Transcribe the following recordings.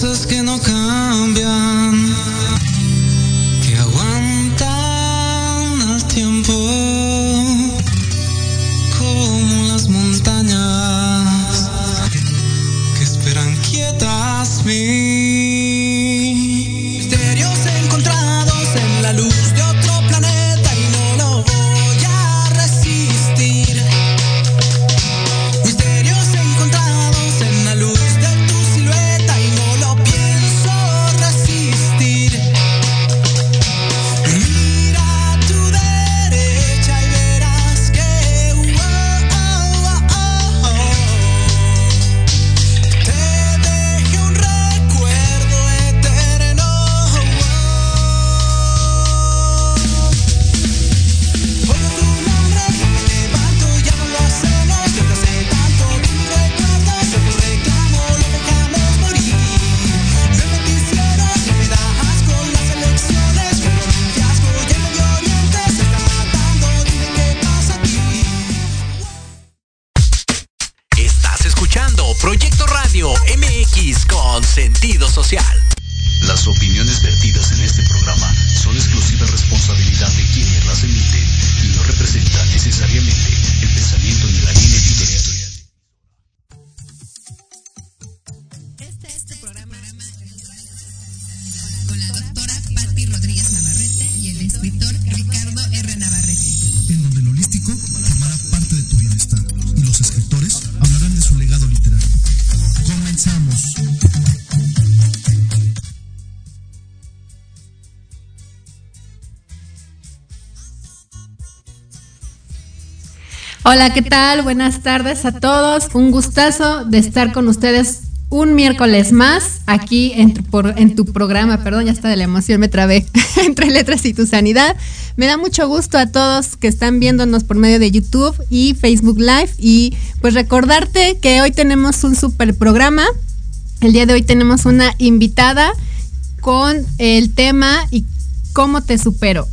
cosas que no cambian, los escritores hablarán de su legado literario. Comenzamos. Hola, ¿qué tal? Buenas tardes a todos. Un gustazo de estar con ustedes un miércoles más aquí en tu, programa. Perdón, ya está de la emoción, me trabé entre letras y tu sanidad. Me da mucho gusto a todos que están viéndonos por medio de YouTube y Facebook Live. Y pues recordarte que hoy tenemos un super programa. El día de hoy tenemos una invitada con el tema y cómo te supero.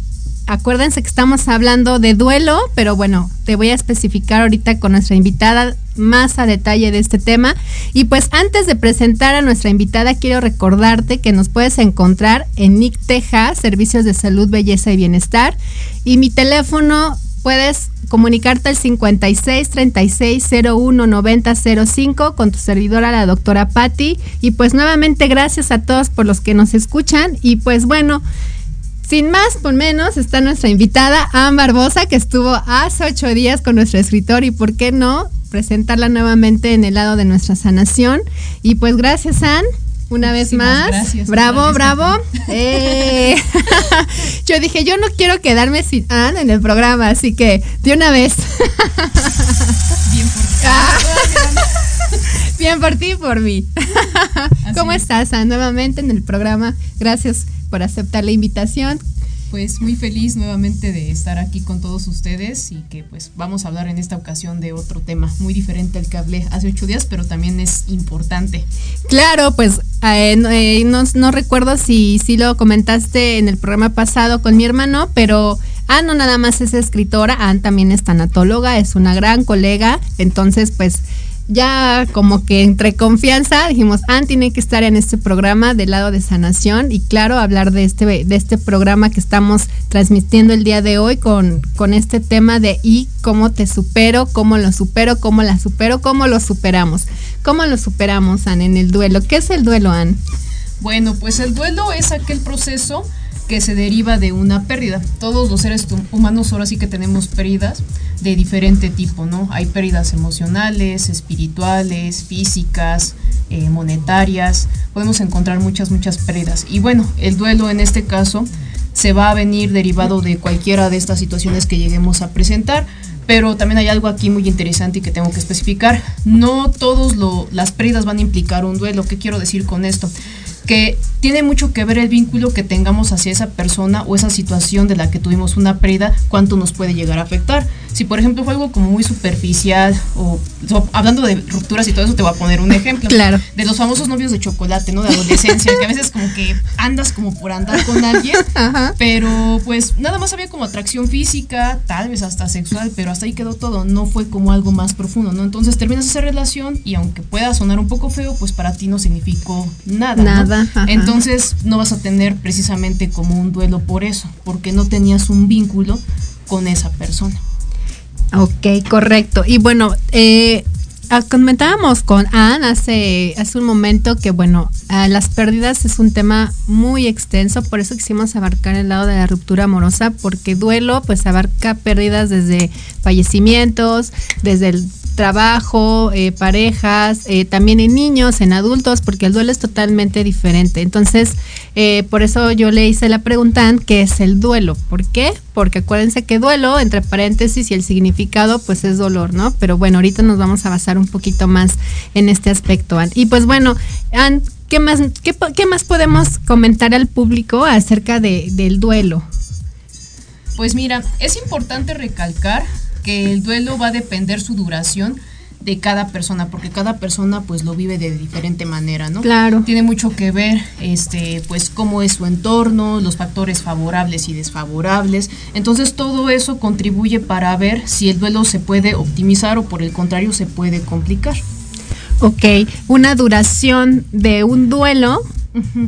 Acuérdense que estamos hablando de duelo, pero bueno, te voy a especificar ahorita con nuestra invitada más a detalle de este tema. Y pues antes de presentar a nuestra invitada, quiero recordarte que nos puedes encontrar en NIC Teja, Servicios de Salud, Belleza y Bienestar. Y mi teléfono puedes comunicarte al 56 36 01 90 05 con tu servidora, la doctora Patti. Y pues nuevamente gracias a todos por los que nos escuchan. Y pues bueno. Sin más por menos, está nuestra invitada, Ann Barbosa, que estuvo hace ocho días con nuestro escritor y por qué no presentarla nuevamente en el lado de nuestra sanación. Y pues gracias, Ann. Una vez Muchísimas más, gracias, bravo, bravo. Eh. yo dije, yo no quiero quedarme sin Ann en el programa, así que de una vez. Bien por Ah. Bien por ti y por mí. Así ¿Cómo es. estás? Nuevamente en el programa. Gracias por aceptar la invitación. Pues muy feliz nuevamente de estar aquí con todos ustedes y que pues vamos a hablar en esta ocasión de otro tema muy diferente al que hablé hace ocho días, pero también es importante. Claro, pues eh, no, eh, recuerdo si, si lo comentaste en el programa pasado con mi hermano, pero Ann no nada más es escritora, Ann también es tanatóloga, es una gran colega, entonces pues ya como que entre confianza dijimos, Ann tiene que estar en este programa del lado de sanación y claro, hablar de este, de este programa que estamos transmitiendo el día de hoy con, con este tema de y cómo te supero, cómo lo supero, cómo la supero, cómo lo superamos. ¿Cómo lo superamos, Ann, en el duelo? ¿Qué es el duelo, Ann? Bueno, pues el duelo es aquel proceso que se deriva de una pérdida. Todos los seres humanos ahora sí que tenemos pérdidas de diferente tipo, ¿no? Hay pérdidas emocionales, espirituales, físicas, eh, monetarias. Podemos encontrar muchas, muchas pérdidas. Y bueno, el duelo en este caso se va a venir derivado de cualquiera de estas situaciones que lleguemos a presentar. Pero también hay algo aquí muy interesante y que tengo que especificar. No todas las pérdidas van a implicar un duelo. ¿Qué quiero decir con esto? Que tiene mucho que ver el vínculo que tengamos hacia esa persona o esa situación de la que tuvimos una pérdida, cuánto nos puede llegar a afectar. Si por ejemplo fue algo como muy superficial o, o hablando de rupturas y todo eso, te voy a poner un ejemplo. Claro. De los famosos novios de chocolate, ¿no? De adolescencia, que a veces como que andas como por andar con alguien, Ajá. pero pues nada más había como atracción física, tal vez hasta sexual, pero hasta ahí quedó todo, no fue como algo más profundo, ¿no? Entonces terminas esa relación y aunque pueda sonar un poco feo, pues para ti no significó nada. ¿no? Ajá. Entonces no vas a tener precisamente como un duelo por eso, porque no tenías un vínculo con esa persona. Ok, correcto. Y bueno, eh, ah, comentábamos con Ann hace, hace un momento que, bueno, ah, las pérdidas es un tema muy extenso, por eso quisimos abarcar el lado de la ruptura amorosa, porque duelo pues abarca pérdidas desde fallecimientos, desde el trabajo, eh, parejas, eh, también en niños, en adultos, porque el duelo es totalmente diferente. Entonces, eh, por eso yo le hice la pregunta, ¿qué es el duelo? ¿Por qué? Porque acuérdense que duelo, entre paréntesis, y el significado, pues es dolor, ¿no? Pero bueno, ahorita nos vamos a basar un poquito más en este aspecto, Ann. Y pues bueno, Ann, ¿qué más, qué, qué más podemos comentar al público acerca de, del duelo? Pues mira, es importante recalcar que el duelo va a depender su duración de cada persona, porque cada persona pues lo vive de diferente manera, ¿no? Claro. Tiene mucho que ver, este, pues cómo es su entorno, los factores favorables y desfavorables. Entonces todo eso contribuye para ver si el duelo se puede optimizar o por el contrario se puede complicar. Ok, una duración de un duelo,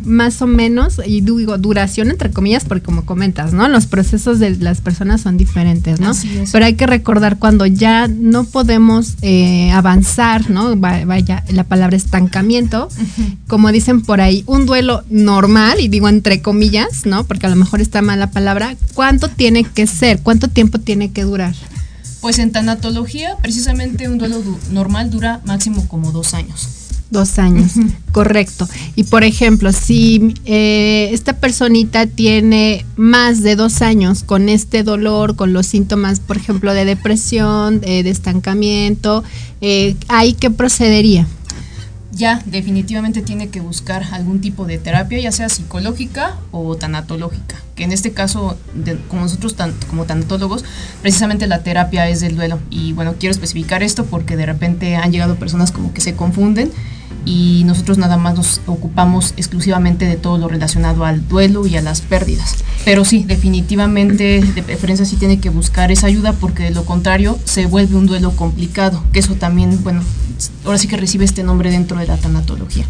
más o menos, y digo duración entre comillas, porque como comentas, ¿no? Los procesos de las personas son diferentes, ¿no? Pero hay que recordar cuando ya no podemos eh, avanzar, ¿no? Va- Vaya, la palabra estancamiento, como dicen por ahí, un duelo normal, y digo entre comillas, ¿no? Porque a lo mejor está mal la palabra, ¿cuánto tiene que ser? ¿Cuánto tiempo tiene que durar? Pues en tanatología, precisamente un duelo du- normal dura máximo como dos años. Dos años, correcto. Y por ejemplo, si eh, esta personita tiene más de dos años con este dolor, con los síntomas, por ejemplo, de depresión, de estancamiento, eh, ¿ahí qué procedería? ya definitivamente tiene que buscar algún tipo de terapia, ya sea psicológica o tanatológica, que en este caso, de- como nosotros tan- como tanatólogos, precisamente la terapia es del duelo. Y bueno, quiero especificar esto porque de repente han llegado personas como que se confunden y nosotros nada más nos ocupamos exclusivamente de todo lo relacionado al duelo y a las pérdidas. Pero sí, definitivamente, de preferencia sí tiene que buscar esa ayuda porque de lo contrario se vuelve un duelo complicado, que eso también, bueno, ahora sí que recibe este nombre dentro de la tanatología.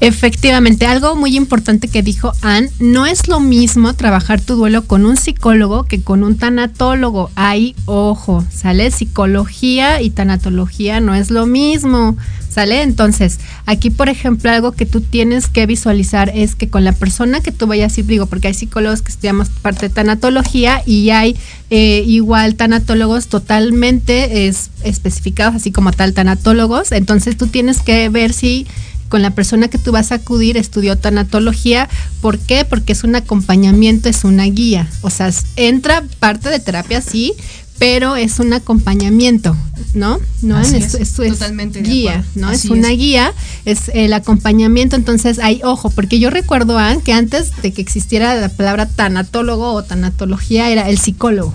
Efectivamente, algo muy importante que dijo Ann, no es lo mismo trabajar tu duelo con un psicólogo que con un tanatólogo. Ahí, ojo, ¿sale? Psicología y tanatología no es lo mismo, ¿sale? Entonces, aquí, por ejemplo, algo que tú tienes que visualizar es que con la persona que tú vayas ir, digo, porque hay psicólogos que estudiamos parte de tanatología y hay eh, igual tanatólogos totalmente es- especificados, así como tal tanatólogos. Entonces, tú tienes que ver si con la persona que tú vas a acudir estudió tanatología. ¿Por qué? Porque es un acompañamiento, es una guía. O sea, entra parte de terapia, sí, pero es un acompañamiento, ¿no? No Así es, es, es- es totalmente de guía. ¿no? Así es una es. guía, es el acompañamiento. Entonces, hay ojo, porque yo recuerdo, Ann, que antes de que existiera la palabra tanatólogo o tanatología, era el psicólogo.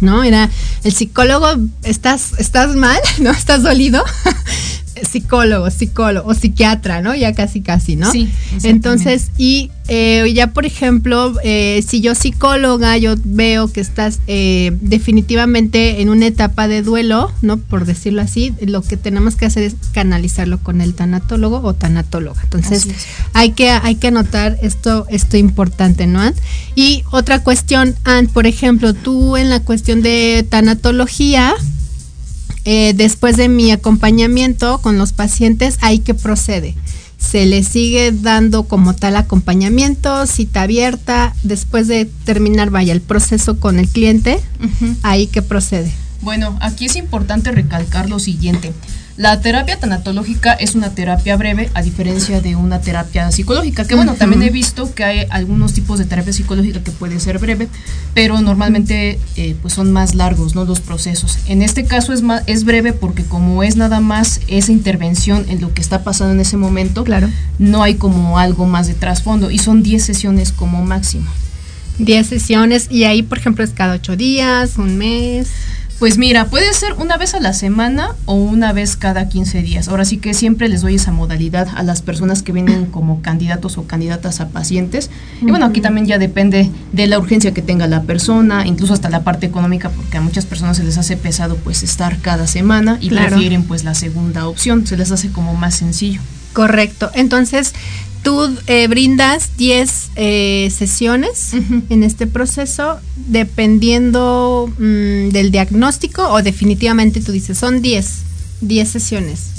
¿no? Era el psicólogo, estás, estás mal, ¿no? Estás dolido. Psicólogo, psicólogo o psiquiatra, ¿no? Ya casi, casi, ¿no? Sí. Entonces, y eh, ya por ejemplo, eh, si yo psicóloga, yo veo que estás eh, definitivamente en una etapa de duelo, ¿no? Por decirlo así, lo que tenemos que hacer es canalizarlo con el tanatólogo o tanatóloga. Entonces, hay que, hay que anotar esto, esto importante, ¿no? Ann? Y otra cuestión, Ann, por ejemplo, tú en la cuestión de tanatología, eh, después de mi acompañamiento con los pacientes, ¿ahí qué procede? Se le sigue dando como tal acompañamiento, cita abierta, después de terminar, vaya, el proceso con el cliente. ¿ahí qué procede? Bueno, aquí es importante recalcar lo siguiente. La terapia tanatológica es una terapia breve a diferencia de una terapia psicológica, que bueno, también he visto que hay algunos tipos de terapia psicológica que puede ser breve, pero normalmente eh, pues son más largos ¿no? los procesos. En este caso es, más, es breve porque como es nada más esa intervención en lo que está pasando en ese momento, Claro. no hay como algo más de trasfondo y son 10 sesiones como máximo. 10 sesiones y ahí, por ejemplo, es cada ocho días, un mes. Pues mira, puede ser una vez a la semana o una vez cada 15 días. Ahora sí que siempre les doy esa modalidad a las personas que vienen como candidatos o candidatas a pacientes. Y bueno, aquí también ya depende de la urgencia que tenga la persona, incluso hasta la parte económica, porque a muchas personas se les hace pesado pues estar cada semana y Claro. prefieren pues la segunda opción, se les hace como más sencillo. Correcto. Entonces, tú eh, brindas 10 eh, sesiones en este proceso, dependiendo mm, del diagnóstico o definitivamente tú dices, son 10, 10 sesiones.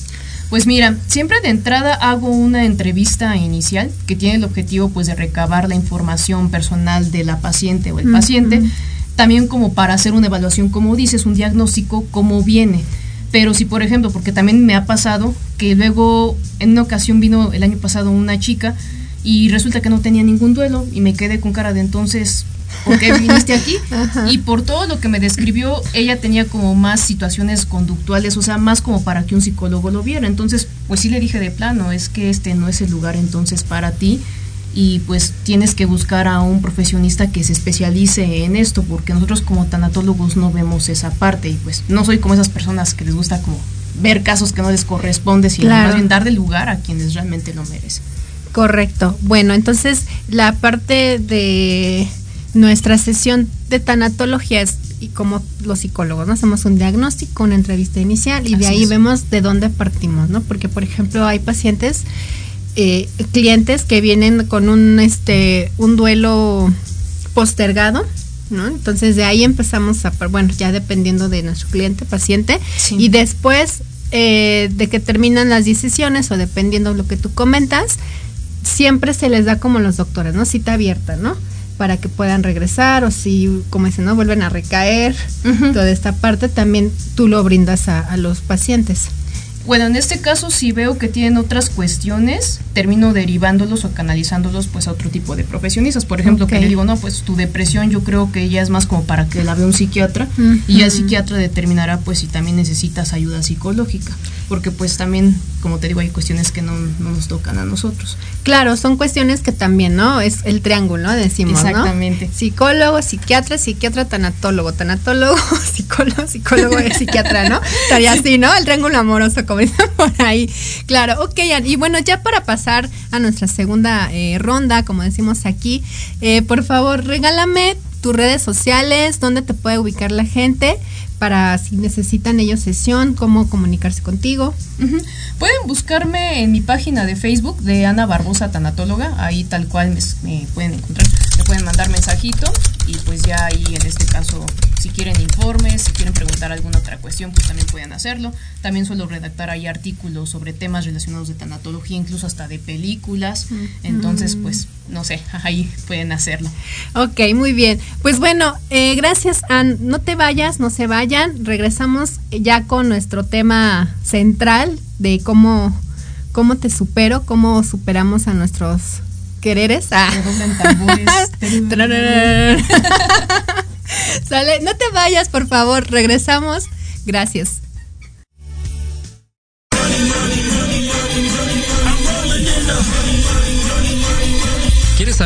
Pues mira, siempre de entrada hago una entrevista inicial que tiene el objetivo pues de recabar la información personal de la paciente o el paciente, también como para hacer una evaluación, como dices, un diagnóstico, cómo viene. Pero si por ejemplo, porque también me ha pasado que luego en una ocasión vino el año pasado una chica y resulta que no tenía ningún duelo y me quedé con cara de entonces, ¿por qué viniste aquí? Y por todo lo que me describió, ella tenía como más situaciones conductuales, o sea, más como para que un psicólogo lo viera. Entonces, pues sí le dije de plano, es que este no es el lugar entonces para ti y pues tienes que buscar a un profesionista que se especialice en esto, porque nosotros como tanatólogos no vemos esa parte y pues no soy como esas personas que les gusta como ver casos que no les corresponde, sino Claro. más bien darle lugar a quienes realmente lo merecen. Correcto. Bueno, entonces la parte de nuestra sesión de tanatología es y como los psicólogos, ¿no? Hacemos un diagnóstico, una entrevista inicial y de ahí es. vemos de dónde partimos, ¿no? Porque, por ejemplo, hay pacientes, eh, clientes que vienen con un, este, un duelo postergado, ¿no? Entonces de ahí empezamos a, bueno, ya dependiendo de nuestro cliente, paciente, Sí. y después eh, de que terminan las 10 sesiones o dependiendo de lo que tú comentas, siempre se les da como los doctores, ¿no? Cita abierta, ¿no? Para que puedan regresar o si, como dicen, ¿no? Vuelven a recaer. Toda esta parte también tú lo brindas a, a los pacientes. Bueno, en este caso si veo que tienen otras cuestiones, termino derivándolos o canalizándolos pues a otro tipo de profesionistas. Por ejemplo, que le digo, no, pues tu depresión yo creo que ya es más como para que la vea un psiquiatra y ya el psiquiatra determinará pues si también necesitas ayuda psicológica. Porque pues también, como te digo, hay cuestiones que no, no nos tocan a nosotros. Claro, son cuestiones que también, ¿no? Es el triángulo, ¿no? Decimos, ¿no? Exactamente. Psicólogo, psiquiatra, psiquiatra, tanatólogo, tanatólogo, psicólogo, psicólogo y psiquiatra, ¿no? Estaría así, ¿no? El triángulo amoroso, como dicen por ahí. Claro, ok, y bueno, ya para pasar a nuestra segunda eh, ronda, como decimos aquí, eh, por favor, regálame tus redes sociales, dónde te puede ubicar la gente para si necesitan ellos sesión, cómo comunicarse contigo. Pueden buscarme en mi página de Facebook de Ana Barbosa Tanatóloga, ahí tal cual me, me pueden encontrar, me pueden mandar mensajito y pues ya ahí en este caso si quieren informes, si quieren preguntar alguna otra cuestión pues también pueden hacerlo. También suelo redactar ahí artículos sobre temas relacionados de tanatología, incluso hasta de películas, entonces pues no sé, ahí pueden hacerlo. Ok, muy bien. Pues bueno, eh, gracias, Ann. No te vayas, no se vayan. Regresamos ya con nuestro tema central de cómo, cómo te supero, cómo superamos a nuestros quereres. Ah. Sale, no te vayas, por favor. Regresamos. Gracias.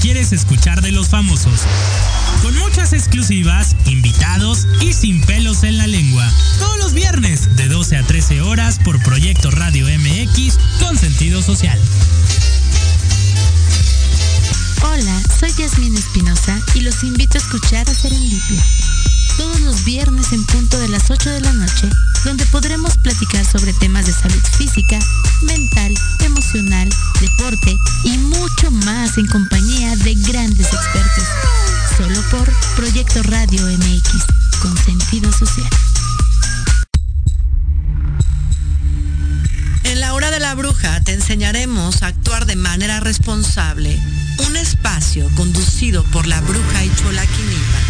Quieres escuchar de los famosos. Con muchas exclusivas, invitados y sin pelos en la lengua. Todos los viernes de 12 a 13 horas por Proyecto Radio MX con sentido social. Hola, soy Yasmín Espinosa y los invito a escuchar a Serendipia. Todos los viernes en punto de las 8 de la noche, donde podremos platicar sobre temas de salud física, mental, emocional, deporte y mucho más en compañía de grandes expertos. Solo por Proyecto Radio MX, con sentido social. En la hora de la bruja te enseñaremos a actuar de manera responsable. Un espacio conducido por la bruja Ichola Quinipa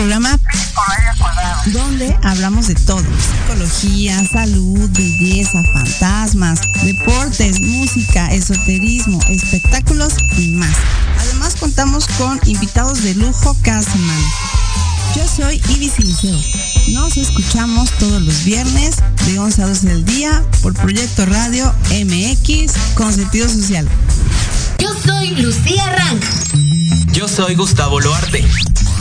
Programa donde hablamos de todo, psicología, salud, belleza, fantasmas, deportes, música, esoterismo, espectáculos y más. Además contamos con invitados de lujo cada semana. Yo soy Ibis Liceo. Nos escuchamos todos los viernes de 11 a 12 del día por Proyecto Radio MX con sentido social. Yo soy Lucía Rank. Yo soy Gustavo Loarte.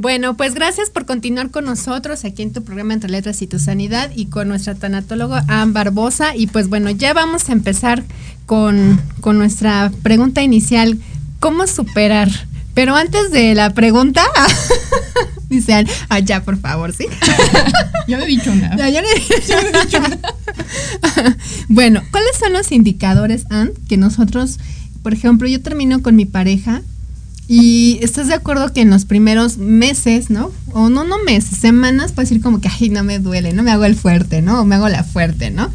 Bueno, pues gracias por continuar con nosotros aquí en tu programa Entre Letras y tu Sanidad y con nuestra tanatóloga Ann Barbosa. Y pues bueno, ya vamos a empezar con, con nuestra pregunta inicial, ¿cómo superar? Pero antes de la pregunta, dice Ann, ah, por favor, ¿sí? Yo no he dicho nada. Ya, yo no he dicho nada. bueno, ¿cuáles son los indicadores, Ann, que nosotros, por ejemplo, yo termino con mi pareja y estás de acuerdo que en los primeros meses, ¿no? O no, no meses, semanas, puedes decir como que, ay, no me duele, no me hago el fuerte, ¿no? O me hago la fuerte, ¿no?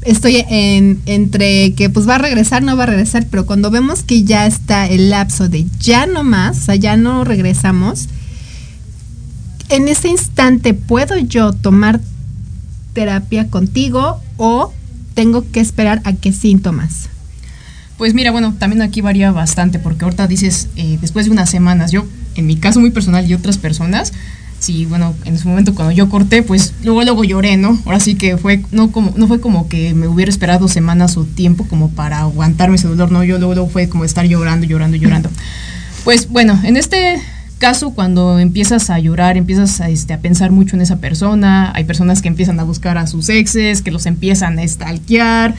Estoy en, entre que pues va a regresar, no va a regresar, pero cuando vemos que ya está el lapso de ya no más, o sea, ya no regresamos, en ese instante, ¿puedo yo tomar terapia contigo o tengo que esperar a qué síntomas? Pues mira, bueno, también aquí varía bastante, porque ahorita dices, eh, después de unas semanas, yo, en mi caso muy personal y otras personas, sí, bueno, en su momento cuando yo corté, pues luego luego lloré, ¿no? Ahora sí que fue, no como, no fue como que me hubiera esperado semanas o tiempo como para aguantarme ese dolor, no, yo luego, luego fue como estar llorando, llorando, llorando. Pues bueno, en este caso cuando empiezas a llorar, empiezas a, este, a pensar mucho en esa persona, hay personas que empiezan a buscar a sus exes, que los empiezan a stalkear,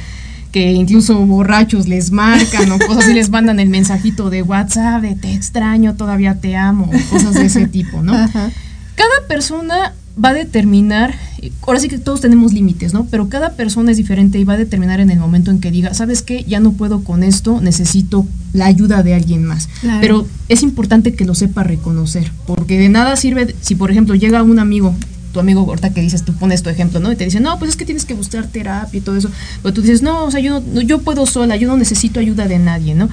que incluso borrachos les marcan o cosas así les mandan el mensajito de WhatsApp de te extraño, todavía te amo, o cosas de ese tipo, ¿no? Ajá. Cada persona va a determinar, ahora sí que todos tenemos límites, ¿no? Pero cada persona es diferente y va a determinar en el momento en que diga, ¿sabes qué? Ya no puedo con esto, necesito la ayuda de alguien más. Claro. Pero es importante que lo sepa reconocer, porque de nada sirve si, por ejemplo, llega un amigo, tu amigo ahorita que dices, tú pones tu ejemplo, ¿no? Y te dice, no, pues es que tienes que buscar terapia y todo eso. Pero tú dices, no, o sea, yo, no, yo puedo sola, yo no necesito ayuda de nadie, ¿no?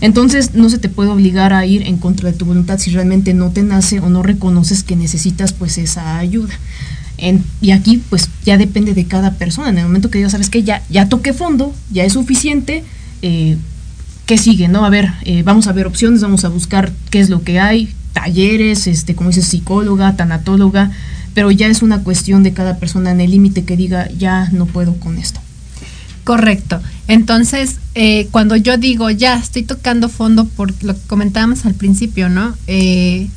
Entonces no se te puede obligar a ir en contra de tu voluntad si realmente no te nace o no reconoces que necesitas pues esa ayuda. Y aquí pues ya depende de cada persona. En el momento que ya sabes que ya, ya toqué fondo, ya es suficiente, eh, ¿qué sigue? ¿No? A ver, eh, vamos a ver opciones, vamos a buscar qué es lo que hay, talleres, este, como dices, psicóloga, tanatóloga, pero ya es una cuestión de cada persona en el límite que diga, ya no puedo con esto. Correcto. Entonces, eh, cuando yo digo, ya estoy tocando fondo por lo que comentábamos al principio, ¿no? Eh,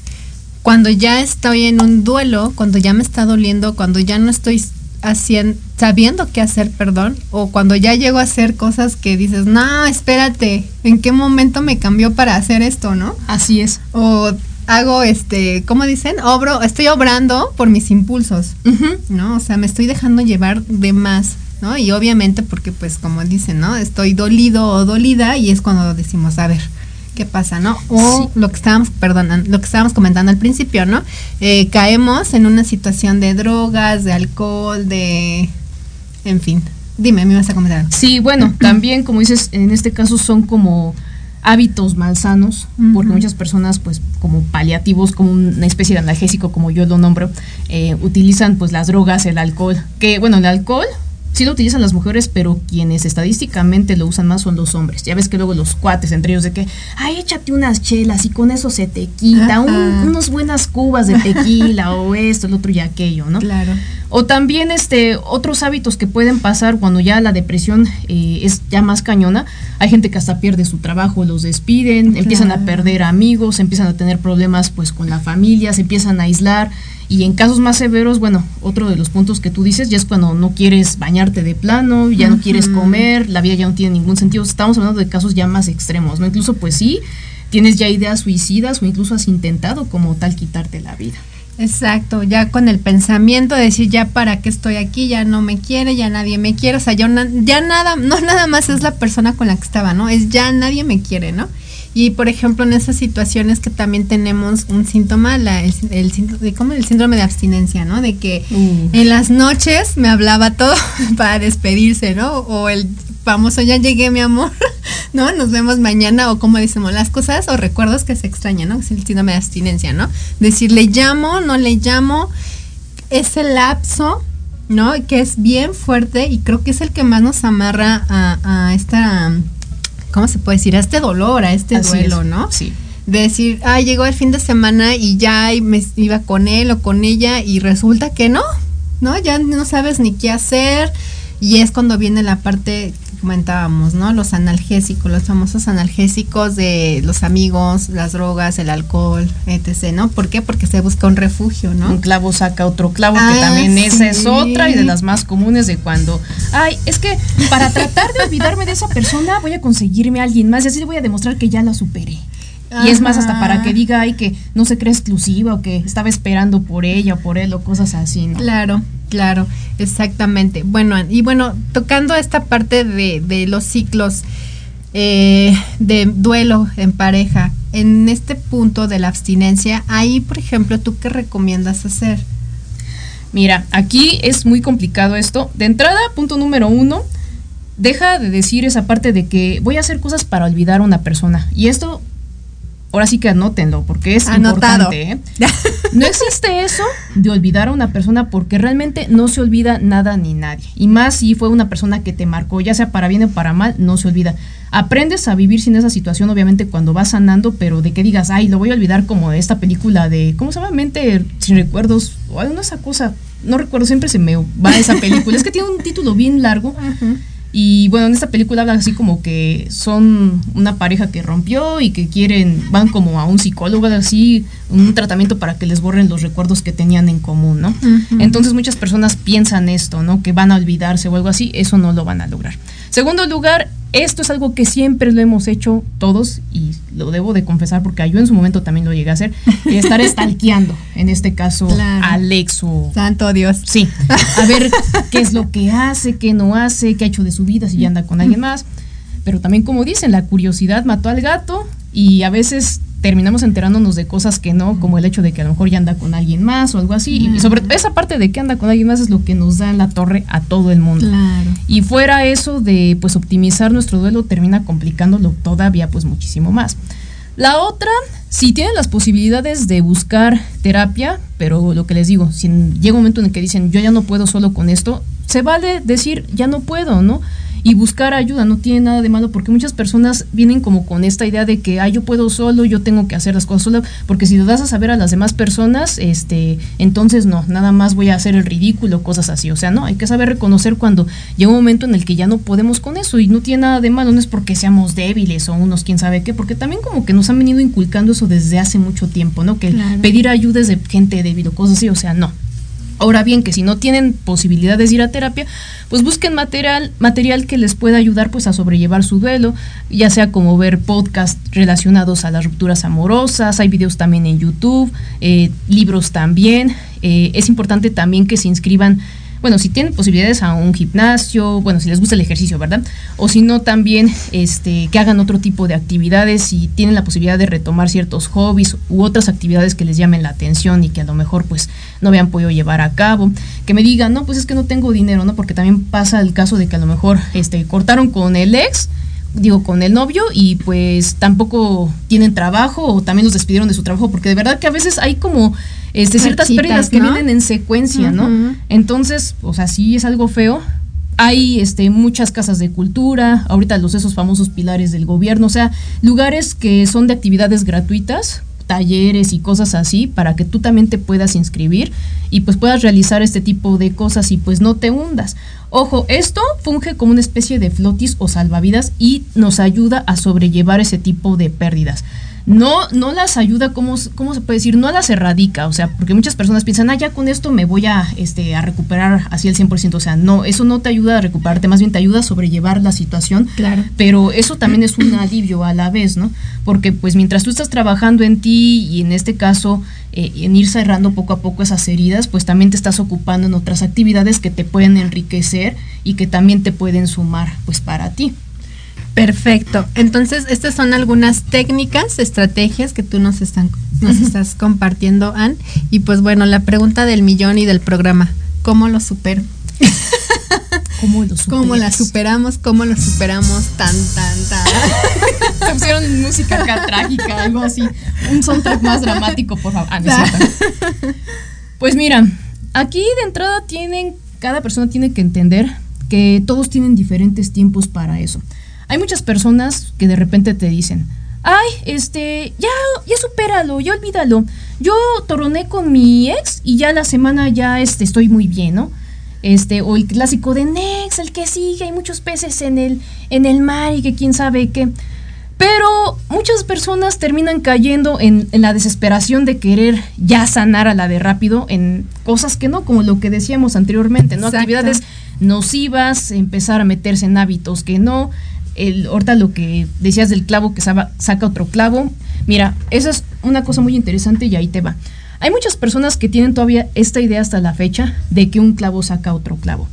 cuando ya estoy en un duelo, cuando ya me está doliendo, cuando ya no estoy haciendo, sabiendo qué hacer, perdón, o cuando ya llego a hacer cosas que dices, no, espérate, ¿en qué momento me cambió para hacer esto, no? Así es. O hago este, ¿cómo dicen? Obro, estoy obrando por mis impulsos, ¿no? O sea, me estoy dejando llevar de más, ¿no? Y obviamente porque pues como dicen, ¿no? Estoy dolido o dolida y es cuando decimos, a ver, ¿qué pasa, no? O lo que estábamos, perdón, lo que estábamos comentando al principio, ¿no? Eh, caemos en una situación de drogas, de alcohol, de, en fin. Dime, me vas a comentar. Sí, bueno, también como dices, en este caso son como hábitos malsanos, porque muchas personas, pues, como paliativos, como una especie de analgésico, como yo lo nombro, eh, utilizan pues las drogas, el alcohol, que bueno, el alcohol sí lo utilizan las mujeres, pero quienes estadísticamente lo usan más son los hombres. Ya ves que luego los cuates entre ellos de que, ay, échate unas chelas y con eso se te quita, un- unas buenas cubas de tequila o esto, el otro y aquello, ¿no? Claro. O también este otros hábitos que pueden pasar cuando ya la depresión eh, es ya más cañona. Hay gente que hasta pierde su trabajo, los despiden, empiezan a perder amigos, empiezan a tener problemas pues con la familia, se empiezan a aislar y en casos más severos, bueno, otro de los puntos que tú dices ya es cuando no quieres bañarte de plano, ya no quieres comer, la vida ya no tiene ningún sentido. Estamos hablando de casos ya más extremos, ¿no? Incluso pues sí, tienes ya ideas suicidas o incluso has intentado como tal quitarte la vida. Exacto, ya con el pensamiento de decir ya para qué estoy aquí, ya no me quiere, ya nadie me quiere, o sea, ya, na- ya nada, no nada más es la persona con la que estaba, ¿no? Es ya nadie me quiere, ¿no? Y por ejemplo, en esas situaciones que también tenemos un síntoma, la, el, el, síndrome- ¿cómo? el síndrome de abstinencia, ¿no? De que en las noches me hablaba todo para despedirse, ¿no? O el famoso ya llegué, mi amor, ¿no? Nos vemos mañana, o como decimos, las cosas o recuerdos que se extrañan, ¿no? Es el síndrome de abstinencia, ¿no? Decir, le llamo, no le llamo, ese lapso, ¿no? Que es bien fuerte y creo que es el que más nos amarra a, a esta, ¿cómo se puede decir? A este dolor, a este Así duelo, es, ¿no? Sí. de decir, ah, llegó el fin de semana y ya y me iba con él o con ella y resulta que no, ¿no? Ya no sabes ni qué hacer y es cuando viene la parte comentábamos, ¿no? Los analgésicos, los famosos analgésicos de los amigos, las drogas, el alcohol, etc., ¿no? ¿Por qué? Porque se busca un refugio, ¿no? Un clavo saca otro clavo, que Ah, también esa es otra y de las más comunes de cuando, ay, es que para tratar de olvidarme de esa persona voy a conseguirme a alguien más y así le voy a demostrar que ya la superé. Y es más, hasta para que diga, ay, que no se cree exclusiva o que estaba esperando por ella o por él o cosas así, ¿no? Claro, claro, exactamente. Bueno, y bueno, tocando esta parte de, los ciclos eh, de duelo en pareja, en este punto de la abstinencia, ahí, por ejemplo, ¿tú qué recomiendas hacer? Mira, aquí es muy complicado esto. De entrada, punto número uno, deja de decir esa parte de que voy a hacer cosas para olvidar a una persona. Y esto, ahora sí que anótenlo, porque es Anotado. importante. ¿eh? No existe eso de olvidar a una persona porque realmente no se olvida nada ni nadie. Y más si fue una persona que te marcó, ya sea para bien o para mal, no se olvida. Aprendes a vivir sin esa situación, obviamente, cuando vas sanando, pero de que digas, ay, lo voy a olvidar como de esta película de, ¿cómo se llama? Mente sin recuerdos, o alguna esa cosa. No recuerdo, siempre se me va esa película. es que tiene un título bien largo. Y bueno, en esta película habla así como que son una pareja que rompió y que quieren, van como a un psicólogo, así, un tratamiento para que les borren los recuerdos que tenían en común, ¿no? Entonces muchas personas piensan esto, ¿no? Que van a olvidarse o algo así, eso no lo van a lograr. Segundo lugar, esto es algo que siempre lo hemos hecho todos y lo debo de confesar porque yo en su momento también lo llegué a hacer, y estar estalqueando, en este caso, Claro. Alex o Santo Dios. Sí, a ver qué es lo que hace, qué no hace, qué ha hecho de su vida, si ya anda con alguien más. Pero también, como dicen, la curiosidad mató al gato y a veces terminamos enterándonos de cosas que no, como el hecho de que a lo mejor ya anda con alguien más o algo así. Y sobre esa parte de que anda con alguien más es lo que nos da en la torre a todo el mundo. Claro. Y fuera eso de pues optimizar nuestro duelo termina complicándolo todavía pues muchísimo más. La otra, si tienen las posibilidades de buscar terapia, pero lo que les digo, si llega un momento en el que dicen yo ya no puedo solo con esto, se vale decir ya no puedo, ¿no? Y buscar ayuda, no tiene nada de malo, porque muchas personas vienen como con esta idea de que, ah, yo puedo solo, yo tengo que hacer las cosas solo, porque si lo das a saber a las demás personas, este, entonces no, nada más voy a hacer el ridículo, cosas así. O sea, no, hay que saber reconocer cuando llega un momento en el que ya no podemos con eso, y no tiene nada de malo, no es porque seamos débiles o unos quién sabe qué, porque también como que nos han venido inculcando eso desde hace mucho tiempo, ¿no? Que Claro. pedir ayuda es de gente débil o cosas así, o sea, no. Ahora bien, que si no tienen posibilidades de ir a terapia, pues busquen material, material que les pueda ayudar pues a sobrellevar su duelo, ya sea como ver podcasts relacionados a las rupturas amorosas, hay videos también en YouTube, eh, libros también. Eh, es importante también que se inscriban, bueno, si tienen posibilidades a un gimnasio, bueno, si les gusta el ejercicio, ¿verdad? O si no, también este, que hagan otro tipo de actividades, si tienen la posibilidad de retomar ciertos hobbies u otras actividades que les llamen la atención y que a lo mejor pues no habían podido llevar a cabo, que me digan, no, pues es que no tengo dinero, ¿no? Porque también pasa el caso de que a lo mejor este, cortaron con el ex, digo, con el novio y pues tampoco tienen trabajo o también los despidieron de su trabajo, porque de verdad que a veces hay como este, ciertas pérdidas que ¿no? vienen en secuencia, ¿no? Entonces, o sea, sí es algo feo. hay este, muchas casas de cultura, ahorita los esos famosos pilares del gobierno, o sea, lugares que son de actividades gratuitas, talleres y cosas así, para que tú también te puedas inscribir y pues puedas realizar este tipo de cosas y pues no te hundas. Ojo, esto funge como una especie de flotis o salvavidas y nos ayuda a sobrellevar ese tipo de pérdidas no, no las ayuda, ¿cómo, ¿cómo se puede decir? No las erradica, o sea, porque muchas personas piensan, ah, ya con esto me voy a, este, a recuperar así el 100%, o sea, no, eso no te ayuda a recuperarte, más bien te ayuda a sobrellevar la situación, Claro. pero eso también es un alivio a la vez, ¿no? Porque pues mientras tú estás trabajando en ti y en este caso eh, en ir cerrando poco a poco esas heridas, pues también te estás ocupando en otras actividades que te pueden enriquecer y que también te pueden sumar pues para ti. Perfecto. Entonces, estas son algunas técnicas, estrategias que tú nos, están, nos estás compartiendo, Ann. Y pues bueno, la pregunta del millón y del programa, ¿cómo lo supero? ¿Cómo lo ¿Cómo la superamos? ¿Cómo lo superamos? Tan, tan, tan. Se pusieron música acá trágica, algo así. Un soundtrack más dramático, por favor. Ah, no. Pues mira, aquí de entrada tienen, cada persona tiene que entender que todos tienen diferentes tiempos para eso. Hay muchas personas que de repente te dicen, ay, este, ya, ya supéralo, ya olvídalo. Yo toroné con mi ex y ya la semana ya este, estoy muy bien, ¿no? Este, o el clásico de Nex, el que sigue, hay muchos peces en el, en el mar y que quién sabe qué. Pero muchas personas terminan cayendo en, en la desesperación de querer ya sanar a la de rápido en cosas que no, como lo que decíamos anteriormente, ¿no? Exacto. Actividades nocivas, empezar a meterse en hábitos que no. El, ahorita lo que decías del clavo que saca otro clavo. Mira, esa es una cosa muy interesante y ahí te va. Hay muchas personas que tienen todavía esta idea hasta la fecha de que un clavo saca otro clavo.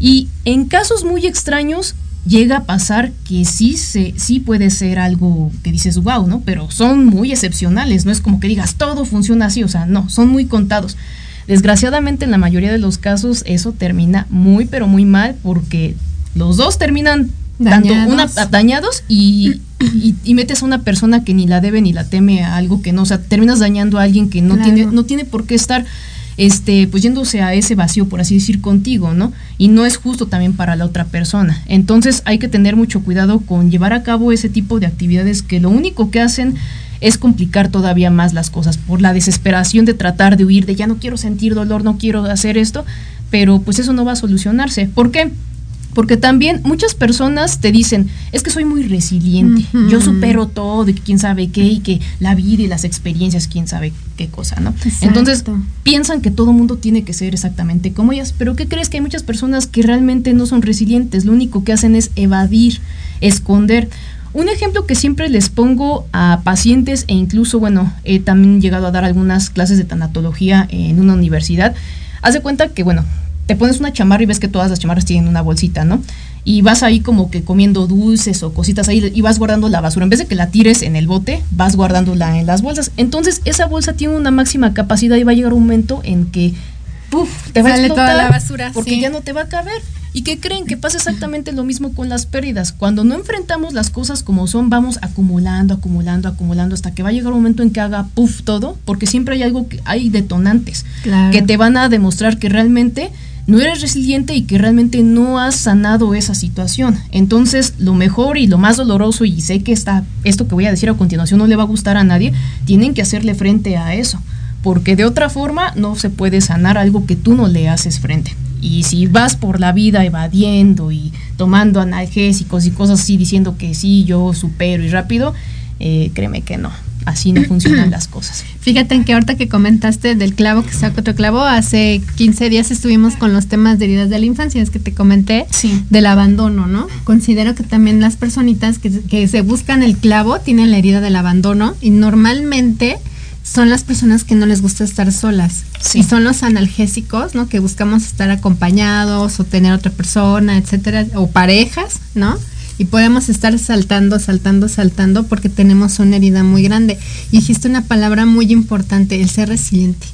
Y en casos muy extraños llega a pasar que sí, sí puede ser algo que dices, wow, ¿no? Pero son muy excepcionales, no es como que digas, todo funciona así, o sea, no, son muy contados. Desgraciadamente en la mayoría de los casos eso termina muy, pero muy mal porque los dos terminan tanto Dañados. una, dañados y, y, y metes a una persona que ni la debe ni la teme a algo que no, o sea, terminas dañando a alguien que no, Claro. tiene, no tiene por qué estar este, pues yéndose a ese vacío, por así decir, contigo, ¿no? Y no es justo también para la otra persona. Entonces hay que tener mucho cuidado con llevar a cabo ese tipo de actividades que lo único que hacen es complicar todavía más las cosas por la desesperación de tratar de huir, de ya no quiero sentir dolor, no quiero hacer esto, pero pues eso no va a solucionarse. ¿Por qué? Porque también muchas personas te dicen, es que soy muy resiliente, yo supero todo y quién sabe qué y que la vida y las experiencias, quién sabe qué cosa, ¿no? Exacto. Entonces piensan que todo mundo tiene que ser exactamente como ellas, pero ¿qué crees? Que hay muchas personas que realmente no son resilientes, lo único que hacen es evadir, esconder. Un ejemplo que siempre les pongo a pacientes e incluso, bueno, he también llegado a dar algunas clases de tanatología en una universidad. Haz de cuenta que, bueno, te pones una chamarra y ves que todas las chamarras tienen una bolsita, ¿no? Y vas ahí como que comiendo dulces o cositas ahí y vas guardando la basura. En vez de que la tires en el bote, vas guardándola en las bolsas. Entonces, esa bolsa tiene una máxima capacidad y va a llegar un momento en que, ¡puf! te va a Sale toda explotar la basura, Porque sí. ya no te va a caber. ¿Y qué creen? Que pasa exactamente lo mismo con las pérdidas. Cuando no enfrentamos las cosas como son, vamos acumulando, acumulando, acumulando, hasta que va a llegar un momento en que haga puff todo, porque siempre hay algo que hay detonantes Claro. que te van a demostrar que realmente no eres resiliente y que realmente no has sanado esa situación. Entonces, lo mejor y lo más doloroso, y sé que está, esto que voy a decir a continuación no le va a gustar a nadie, tienen que hacerle frente a eso. Porque de otra forma no se puede sanar algo que tú no le haces frente. Y si vas por la vida evadiendo y tomando analgésicos y cosas así, diciendo que sí, yo supero y rápido, eh, créeme que no. Así no funcionan las cosas. Fíjate en que ahorita que comentaste del clavo que saca otro clavo, hace 15 días estuvimos con los temas de heridas de la infancia, es que te comenté del abandono, ¿no? Considero que también las personitas que, que se buscan el clavo tienen la herida del abandono y normalmente son las personas que no les gusta estar solas. Y son los analgésicos, ¿no? Que buscamos estar acompañados o tener otra persona, etcétera, o parejas, ¿no? Y podemos estar saltando, saltando, saltando porque tenemos una herida muy grande. Y dijiste una palabra muy importante, el ser resiliente.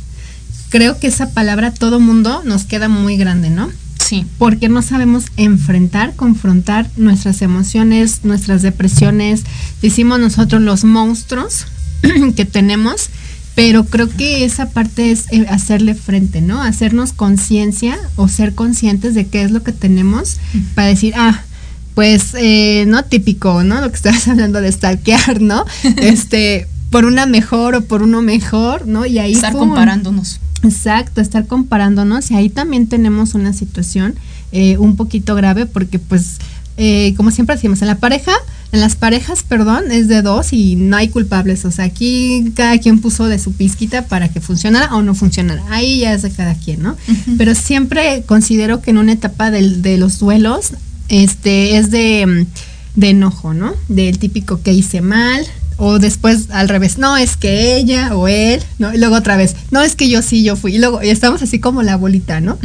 Creo que esa palabra todo mundo nos queda muy grande, ¿no? Sí. Porque no sabemos enfrentar, confrontar nuestras emociones, nuestras depresiones. Decimos nosotros los monstruos que tenemos Pero creo que esa parte es eh, hacerle frente, ¿no? Hacernos conciencia o ser conscientes de qué es lo que tenemos para decir, ah, pues, eh, no típico, ¿no? Lo que estabas hablando de stalkear, ¿no? este, por una mejor o por uno mejor, ¿no? Y ahí Estar comparándonos. Exacto, estar comparándonos y ahí también tenemos una situación eh, un poquito grave porque pues eh, como siempre decimos en la pareja, en las parejas, perdón, es de dos y no hay culpables, o sea, aquí cada quien puso de su pizquita para que funcionara o no funcionara, ahí ya es de cada quien, ¿no? Pero siempre considero que en una etapa del- de los duelos, este, es de, mm, de enojo, ¿no? Del típico que hice mal, o después al revés, no, es que ella o él, ¿no? Y luego otra vez, no, es que yo sí, yo fui. Y luego y estamos así como la bolita, ¿no?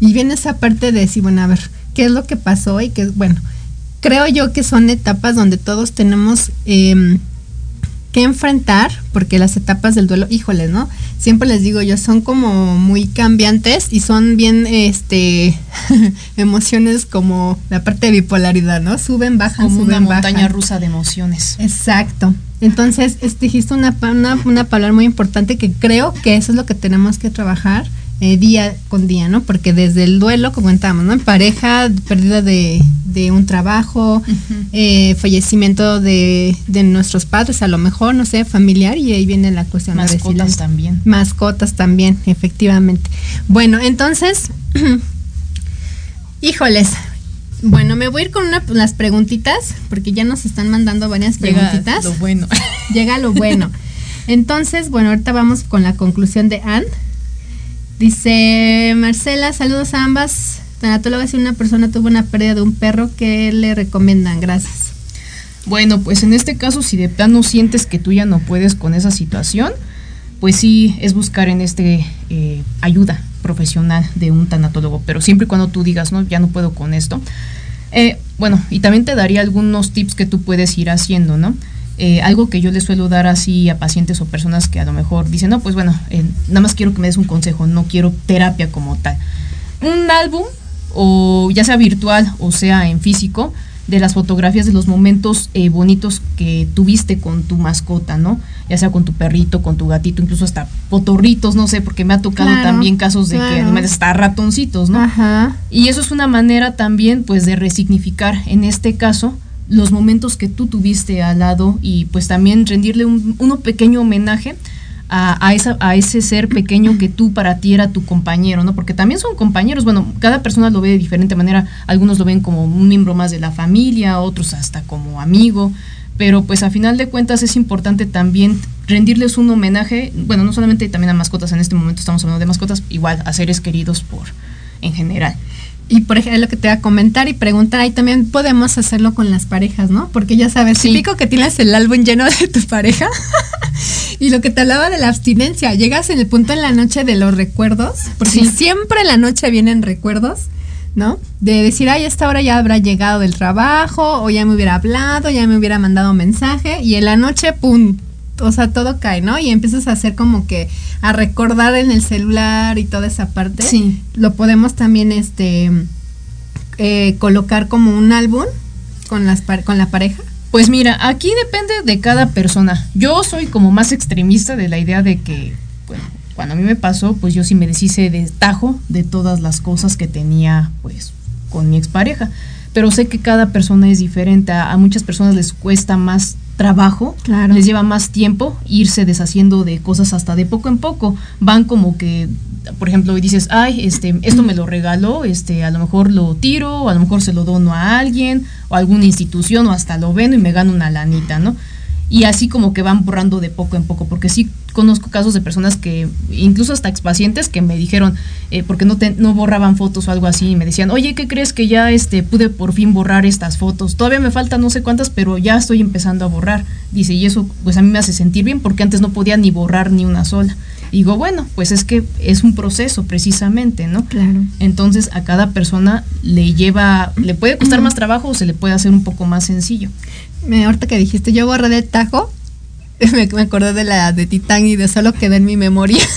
Y viene esa parte de decir, bueno, a ver, ¿qué es lo que pasó? Y que, bueno, creo yo que son etapas donde todos tenemos em, que enfrentar, porque las etapas del duelo, híjoles, ¿no? Siempre les digo yo, son como muy cambiantes y son bien, este, emociones como la parte de bipolaridad, ¿no? Suben, bajan, Como suben, una montaña bajan. rusa de emociones. Exacto. Entonces, este, dijiste una, una, una palabra muy importante que creo que eso es lo que tenemos que trabajar eh, día con día, ¿no? Porque desde el duelo, como comentábamos, ¿no? En pareja, pérdida de, de un trabajo, eh, fallecimiento de, de nuestros padres, a lo mejor, no sé, familiar, y ahí viene la cuestión de Mascotas también. Mascotas también, efectivamente. Bueno, entonces, híjoles. Bueno, me voy a ir con una, las preguntitas, porque ya nos están mandando varias Llega preguntitas. lo bueno. Llega lo bueno. Entonces, bueno, ahorita vamos con la conclusión de Anne. Dice Marcela, saludos a ambas. Tanatóloga, si una persona tuvo una pérdida de un perro, ¿qué le recomiendan? Gracias. Bueno, pues en este caso, si de plano sientes que tú ya no puedes con esa situación, pues sí es buscar en este eh, ayuda profesional de un tanatólogo, pero siempre y cuando tú digas, no, ya no puedo con esto. Eh, bueno, y también te daría algunos tips que tú puedes ir haciendo, ¿no? Eh, algo que yo le suelo dar así a pacientes o personas que a lo mejor dicen, no, pues bueno, eh, nada más quiero que me des un consejo, no quiero terapia como tal. Un álbum, o ya sea virtual o sea en físico, de las fotografías de los momentos eh, bonitos que tuviste con tu mascota, ¿no? Ya sea con tu perrito, con tu gatito, incluso hasta potorritos, no sé, porque me ha tocado Claro, también casos de que claro. animales hasta ratoncitos, ¿no? Ajá. Y eso es una manera también, pues, de resignificar, en este caso, los momentos que tú tuviste al lado y pues también rendirle un pequeño homenaje a, a esa, a ese ser pequeño que tú para ti era tu compañero, ¿no? Porque también son compañeros, bueno, cada persona lo ve de diferente manera, algunos lo ven como un miembro más de la familia, otros hasta como amigo, pero pues a final de cuentas es importante también rendirles un homenaje, bueno, no solamente también a mascotas, en este momento estamos hablando de mascotas, igual a seres queridos por en general. Y por ejemplo, lo que te voy a comentar y preguntar, ahí también podemos hacerlo con las parejas, ¿no? Porque ya sabes, Sí. típico que tienes el álbum lleno de tu pareja. y lo que te hablaba de la abstinencia, llegas en el punto en la noche de los recuerdos, porque Sí. siempre en la noche vienen recuerdos, ¿no? De decir, ay, esta hora ya habrá llegado del trabajo, o ya me hubiera hablado, ya me hubiera mandado mensaje, y en la noche, pum, o sea, todo cae, ¿no? Y empiezas a hacer como que a recordar en el celular y toda esa parte. Sí. Lo podemos también, este, eh, colocar como un álbum con las par- con la pareja. Pues mira, aquí depende de cada persona. Yo soy como más extremista de la idea de que, bueno, cuando a mí me pasó, pues yo sí me deshice de tajo de todas las cosas que tenía, pues, con mi expareja. Pero sé que cada persona es diferente. A, a muchas personas les cuesta más trabajo, Claro. les lleva más tiempo irse deshaciendo de cosas hasta de poco en poco. Van como que, por ejemplo, y dices, ay, este, esto me lo regaló, este, a lo mejor lo tiro, o a lo mejor se lo dono a alguien, o a alguna institución, o hasta lo vendo y me gano una lanita, ¿no? Y así como que van borrando de poco en poco, porque sí conozco casos de personas que, incluso hasta expacientes, que me dijeron, eh, porque no, te- no borraban fotos o algo así, y me decían, oye, ¿qué crees que ya este, pude por fin borrar estas fotos? Todavía me faltan no sé cuántas, pero ya estoy empezando a borrar. Dice, y eso pues a mí me hace sentir bien, porque antes no podía ni borrar ni una sola. Digo, bueno, pues es que es un proceso precisamente, ¿no? Claro. Entonces a cada persona le lleva, le puede costar más trabajo o se le puede hacer un poco más sencillo. Me, ahorita que dijiste, yo borré de tajo, me, me acordé de la de Titán y de solo quedé en mi memoria.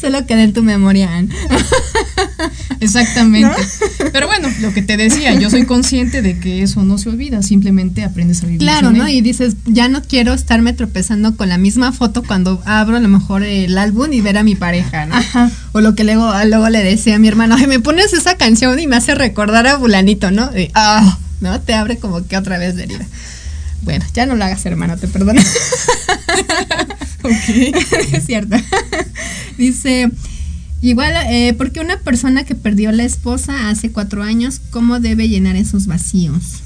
solo quedé en tu memoria, Ann. Exactamente. Pero bueno, lo que te decía, yo soy consciente de que eso no se olvida, simplemente aprendes a vivir. Claro, ¿no? Y dices, ya no quiero estarme tropezando con la misma foto cuando abro a lo mejor el álbum y ver a mi pareja, ¿no? O lo que luego, luego le decía a mi hermano, ay, me pones esa canción y me hace recordar a fulanito, ¿no? Y, ah, ¿no? Te abre como que otra vez de herida. Bueno, ya no lo hagas, hermano, te perdono. es cierto. Dice, igual, eh, porque una persona que perdió la esposa hace cuatro años, ¿cómo debe llenar esos vacíos?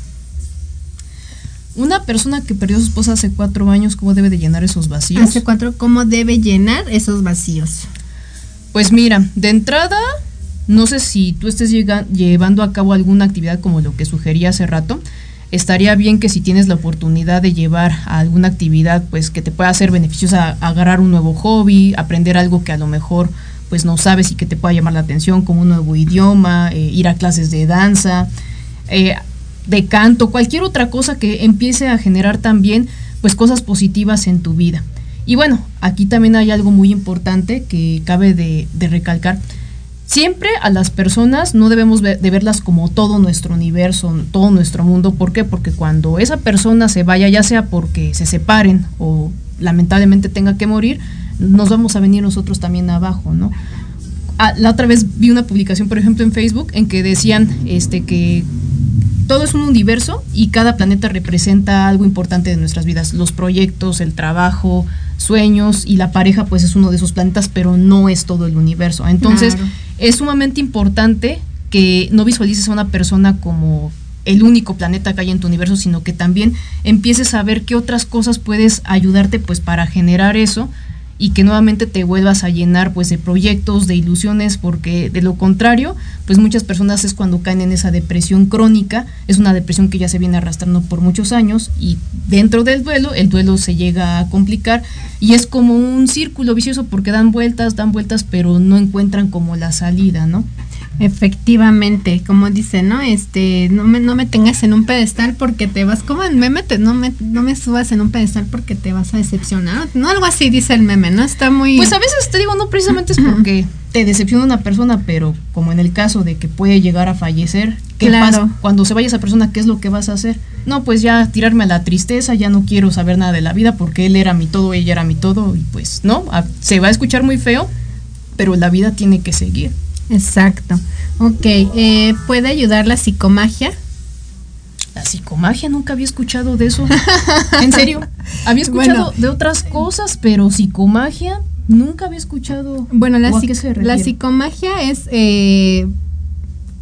Una persona que perdió a su esposa hace cuatro años, ¿cómo debe de llenar esos vacíos? Hace cuatro, ¿cómo debe llenar esos vacíos? Pues mira, de entrada, no sé si tú estés llevando a cabo alguna actividad como lo que sugerí hace rato. Estaría bien que si tienes la oportunidad de llevar a alguna actividad, pues que te pueda hacer beneficiosa, agarrar un nuevo hobby, aprender algo que a lo mejor pues no sabes y que te pueda llamar la atención, como un nuevo idioma, eh, ir a clases de danza, eh, de canto, cualquier otra cosa que empiece a generar también pues cosas positivas en tu vida. Y bueno, aquí también hay algo muy importante que cabe de recalcar. Siempre a las personas no debemos de verlas como todo nuestro universo, todo nuestro mundo. ¿Por qué? Porque cuando esa persona se vaya, ya sea porque se separen o lamentablemente tenga que morir, nos vamos a venir nosotros también abajo, ¿no? Ah, la otra vez vi una publicación, por ejemplo, en Facebook, en que decían este, que todo es un universo y cada planeta representa algo importante de nuestras vidas. Los proyectos, el trabajo, sueños y la pareja pues es uno de esos planetas, pero no es todo el universo. Entonces Claro. es sumamente importante que no visualices a una persona como el único planeta que hay en tu universo, sino que también empieces a ver qué otras cosas puedes ayudarte pues para generar eso y que nuevamente te vuelvas a llenar pues de proyectos, de ilusiones, porque de lo contrario, pues muchas personas es cuando caen en esa depresión crónica, es una depresión que ya se viene arrastrando por muchos años y dentro del duelo, el duelo se llega a complicar y es como un círculo vicioso porque dan vueltas, dan vueltas, pero no encuentran como la salida, ¿no? Efectivamente, como dice, ¿no? Este, no me, no me tengas en un pedestal porque te vas, como el meme, te- no me, no me subas en un pedestal porque te vas a decepcionar, no algo así dice el meme, ¿no? Está muy... Pues a veces te digo, no precisamente es porque te decepciona una persona, pero como en el caso de que puede llegar a fallecer, ¿qué Claro. pasa? Cuando se vaya esa persona, ¿qué es lo que vas a hacer? No, pues ya tirarme a la tristeza, ya no quiero saber nada de la vida porque él era mi todo, ella era mi todo, y pues no, a- se va a escuchar muy feo, pero la vida tiene que seguir. Exacto. Ok, eh, ¿puede ayudar la psicomagia? La psicomagia, nunca había escuchado de eso. en serio, había escuchado Bueno. de otras cosas, pero psicomagia, nunca había escuchado. Bueno, la, ¿O a psic- qué se la psicomagia es, eh,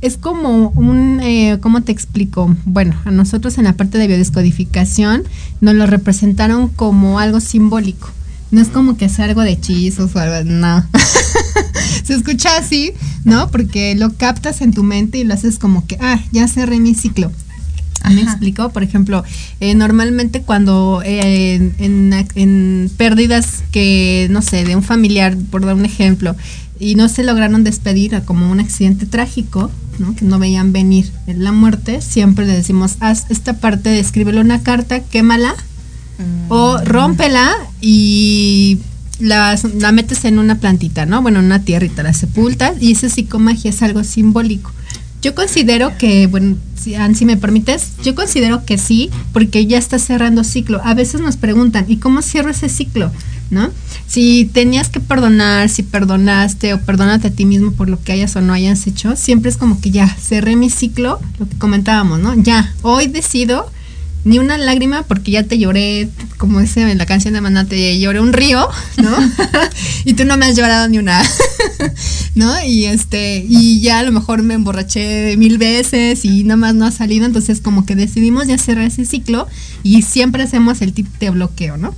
es como un, eh, ¿cómo te explico? Bueno, a nosotros en la parte de biodescodificación nos lo representaron como algo simbólico. No es como que sea algo de hechizos o algo, no. Se escucha así, ¿no? Porque lo captas en tu mente y lo haces como que, ah, ya cerré mi ciclo. ¿Me explico? Por ejemplo, eh, normalmente cuando eh, en, en en pérdidas que, no sé, de un familiar, por dar un ejemplo, y no se lograron despedir a como un accidente trágico, ¿no? que no veían venir la muerte, siempre le decimos, haz esta parte, escríbele una carta, quémala, o rómpela y la, la metes en una plantita, ¿no? Bueno, en una tierrita, la sepultas y esa psicomagia es algo simbólico. Yo considero que, bueno, si, si me permites, yo considero que sí, porque ya está cerrando ciclo. A veces nos preguntan, ¿y cómo cierro ese ciclo? ¿No? Si tenías que perdonar, si perdonaste o perdónate a ti mismo por lo que hayas o no hayas hecho, siempre es como que ya cerré mi ciclo, lo que comentábamos, ¿no? Ya, hoy decido ni una lágrima porque ya te lloré, como dice en la canción de Maná, te lloré un río, ¿no? y tú no me has llorado ni una, ¿no? Y este, y ya a lo mejor me emborraché mil veces y nada más no ha salido, entonces como que decidimos ya cerrar ese ciclo y siempre hacemos el tip de bloqueo, ¿no?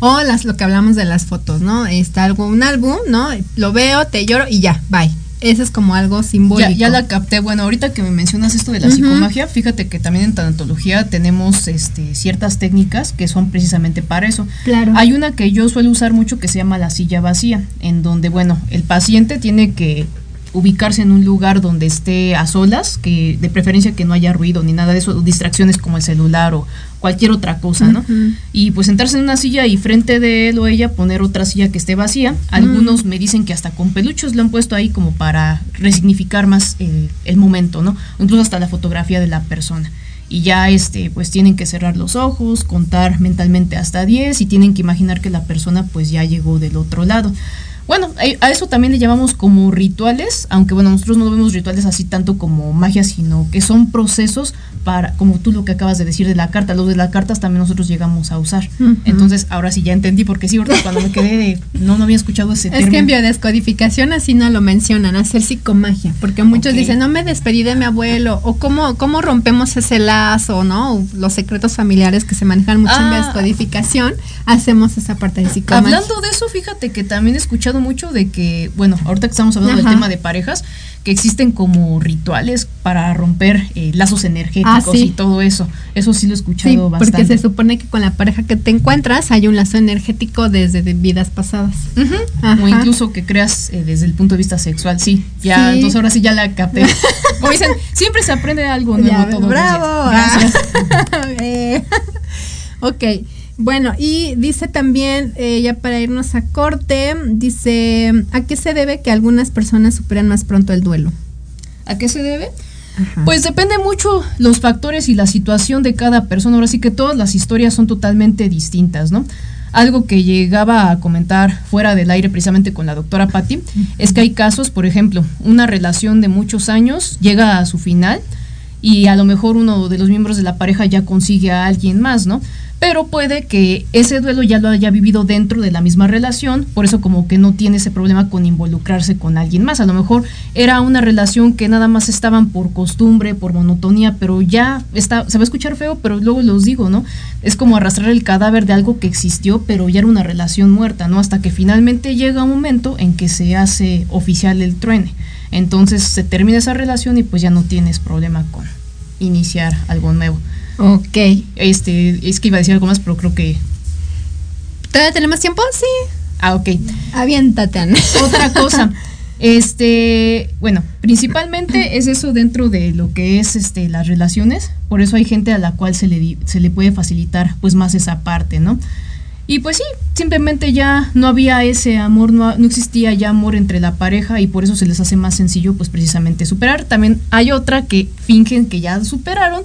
O las, lo que hablamos de las fotos, ¿no? Está algo, un álbum, ¿no? Lo veo, te lloro y ya, bye. Eso es como algo simbólico. Ya, ya la capté. Bueno, ahorita que me mencionas esto de la Ujú. psicomagia, fíjate que también en tanatología tenemos este, ciertas técnicas que son precisamente para eso. Claro. Hay una que yo suelo usar mucho que se llama la silla vacía, en donde, bueno, el paciente tiene que ubicarse en un lugar donde esté a solas, que de preferencia que no haya ruido ni nada de eso, distracciones como el celular o, cualquier otra cosa, ¿no? Y pues sentarse en una silla y frente de él o ella poner otra silla que esté vacía. Algunos me dicen que hasta con peluchos lo han puesto ahí como para resignificar más el, el momento, ¿no? Incluso hasta la fotografía de la persona. Y ya este, pues tienen que cerrar los ojos, contar mentalmente hasta 10 y tienen que imaginar que la persona pues ya llegó del otro lado. Bueno, a eso también le llamamos como rituales, aunque bueno, nosotros no vemos rituales así tanto como magia, sino que son procesos para, como tú lo que acabas de decir de la carta, los de las cartas también nosotros llegamos a usar. Entonces, ahora sí ya entendí, porque sí, ahorita cuando me quedé de, no, no había escuchado ese Es que en término. biodescodificación así no lo mencionan, hacer psicomagia, porque muchos dicen, no me despedí de mi abuelo, o cómo, cómo rompemos ese lazo, ¿no? O los secretos familiares que se manejan mucho en Ah. biodescodificación, hacemos esa parte de psicomagia. Hablando de eso, fíjate que también he escuchado mucho de que, bueno, ahorita que estamos hablando Ajá. del tema de parejas, que existen como rituales para romper eh, lazos energéticos Ah, sí. y todo eso. Eso sí lo he escuchado Sí, bastante. porque se supone que con la pareja que te encuentras hay un lazo energético desde de vidas pasadas. O incluso que creas eh, desde el punto de vista sexual, sí. Ya, Sí. entonces ahora sí ya la capté. Como dicen, siempre se aprende algo nuevo Ya días. bravo. Gracias. Ok, bueno, y dice también, eh, ya para irnos a corte, dice, ¿a qué se debe que algunas personas superan más pronto el duelo? ¿A qué se debe? Pues depende mucho los factores y la situación de cada persona. Ahora sí que todas las historias son totalmente distintas, ¿no? Algo que llegaba a comentar fuera del aire precisamente con la doctora Patti es que hay casos, por ejemplo, una relación de muchos años llega a su final y a lo mejor uno de los miembros de la pareja ya consigue a alguien más, ¿no? Pero puede que ese duelo ya lo haya vivido dentro de la misma relación, por eso como que no tiene ese problema con involucrarse con alguien más. A lo mejor era una relación que nada más estaban por costumbre, por monotonía, pero ya está, se va a escuchar feo, pero luego los digo, ¿no? Es como arrastrar el cadáver de algo que existió, pero ya era una relación muerta, ¿no? Hasta que finalmente llega un momento en que se hace oficial el truene. Entonces se termina esa relación y pues ya no tienes problema con iniciar algo nuevo. Ok. Este, es que iba a decir algo más, pero creo que. ¿Todavía tenemos tiempo? Sí. Ah, ok. Aviéntate, Ana. Otra cosa. Este, bueno, principalmente es eso dentro de lo que es este las relaciones, por eso hay gente a la cual se le se le puede facilitar pues más esa parte, ¿no? Y pues sí, simplemente ya no había ese amor, no, no existía ya amor entre la pareja y por eso se les hace más sencillo pues precisamente superar. También hay otra que fingen que ya superaron,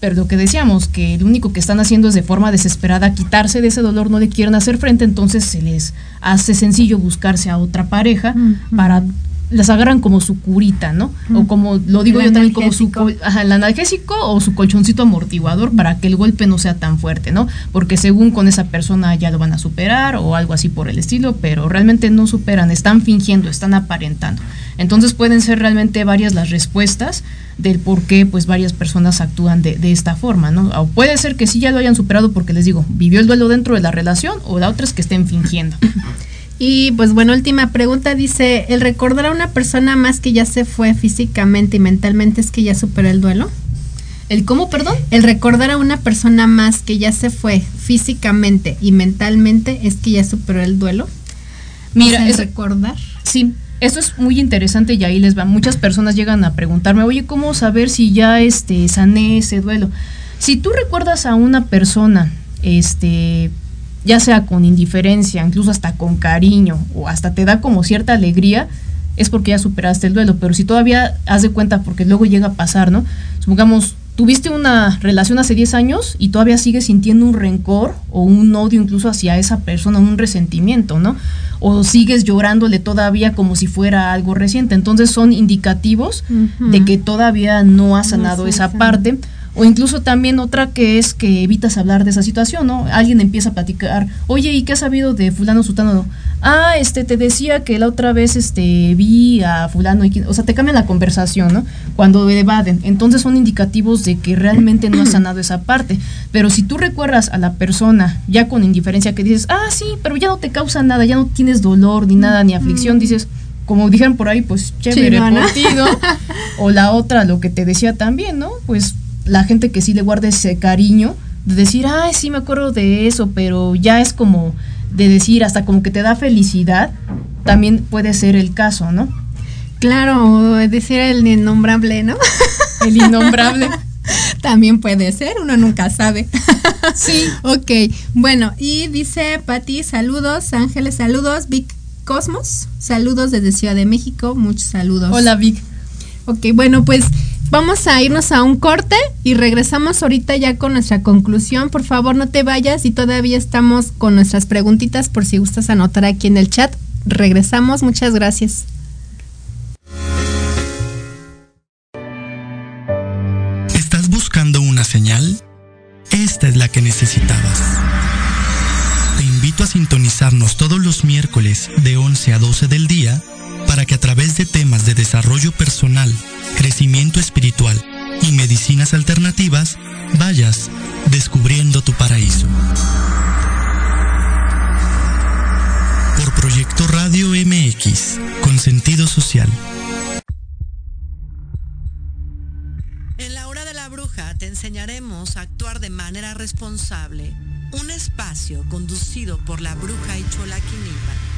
pero lo que decíamos, que lo único que están haciendo es de forma desesperada quitarse de ese dolor, no le quieren hacer frente, entonces se les hace sencillo buscarse a otra pareja para las agarran como su curita, ¿no? O como lo digo El yo también como su ajá, el analgésico o su colchoncito amortiguador para que el golpe no sea tan fuerte, ¿no? Porque según con esa persona ya lo van a superar o algo así por el estilo, pero realmente no superan, están fingiendo, están aparentando. Entonces pueden ser realmente varias las respuestas del por qué pues varias personas actúan de, de esta forma, ¿no? O puede ser que sí ya lo hayan superado porque les digo, vivió el duelo dentro de la relación o la otra es que estén fingiendo. Y pues bueno, última pregunta dice, ¿el recordar a una persona más que ya se fue físicamente y mentalmente es que ya superó el duelo? ¿El cómo, perdón? El recordar a una persona más que ya se fue físicamente y mentalmente es que ya superó el duelo. Mira, O sea, el es- recordar. Sí, esto es muy interesante y ahí les va. Muchas personas llegan a preguntarme, oye, ¿cómo saber si ya este, sané ese duelo? Si tú recuerdas a una persona, este, ya sea con indiferencia, incluso hasta con cariño, o hasta te da como cierta alegría, es porque ya superaste el duelo. Pero si todavía haz de cuenta, porque luego llega a pasar, ¿no? Supongamos, tuviste una relación hace 10 años y todavía sigues sintiendo un rencor o un odio incluso hacia esa persona, un resentimiento, ¿no? O sigues llorándole todavía como si fuera algo reciente. Entonces son indicativos de que todavía no has sanado esa parte. O incluso también otra que es que evitas hablar de esa situación, ¿no? Alguien empieza a platicar, oye, ¿y qué has sabido de fulano sutano? Ah, este, te decía que la otra vez, este, vi a fulano, y quién-". o sea, te cambian la conversación, ¿no? Cuando evaden. Entonces son indicativos de que realmente no has sanado esa parte. Pero si tú recuerdas a la persona ya con indiferencia que dices, ah, sí, pero ya no te causa nada, ya no tienes dolor, ni nada, ni aflicción, dices, como dijeron por ahí, pues chévere por ti, ¿no? O la otra, lo que te decía también, ¿no? Pues la gente que sí le guarda ese cariño de decir, ay, sí me acuerdo de eso, pero ya es como de decir, hasta como que te da felicidad, también puede ser el caso, ¿no? Claro, decir el innombrable, ¿no? El innombrable. También puede ser, uno nunca sabe. sí. ok, bueno, y dice Patti, saludos, Ángeles, saludos, Vic Cosmos, saludos desde Ciudad de México, muchos saludos. Hola, Vic. Ok, bueno, pues vamos a irnos a un corte y regresamos ahorita ya con nuestra conclusión. Por favor, no te vayas y todavía estamos con nuestras preguntitas por si gustas anotar aquí en el chat. Regresamos, muchas gracias. ¿Estás buscando una señal? Esta es la que necesitabas. Te invito a sintonizarnos todos los miércoles de 11 a 12 del día para que a través de temas de desarrollo personal, crecimiento espiritual y medicinas alternativas vayas descubriendo tu paraíso. Por Proyecto Radio MX, con sentido social. En la hora de la bruja te enseñaremos a actuar de manera responsable. Un espacio conducido por la bruja y chola Quinipa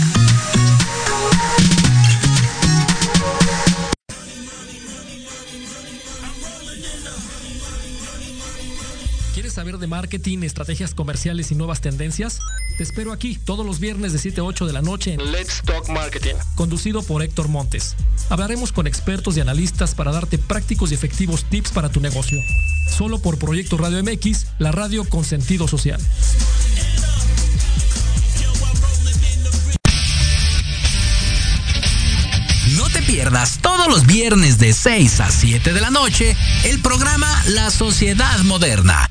Saber de marketing, estrategias comerciales y nuevas tendencias? Te espero aquí todos los viernes de 7 a 8 de la noche en Let's Talk Marketing, conducido por Héctor Montes. Hablaremos con expertos y analistas para darte prácticos y efectivos tips para tu negocio. Solo por Proyecto Radio MX, la radio con sentido social. No te pierdas todos los viernes de 6 a 7 de la noche el programa La Sociedad Moderna,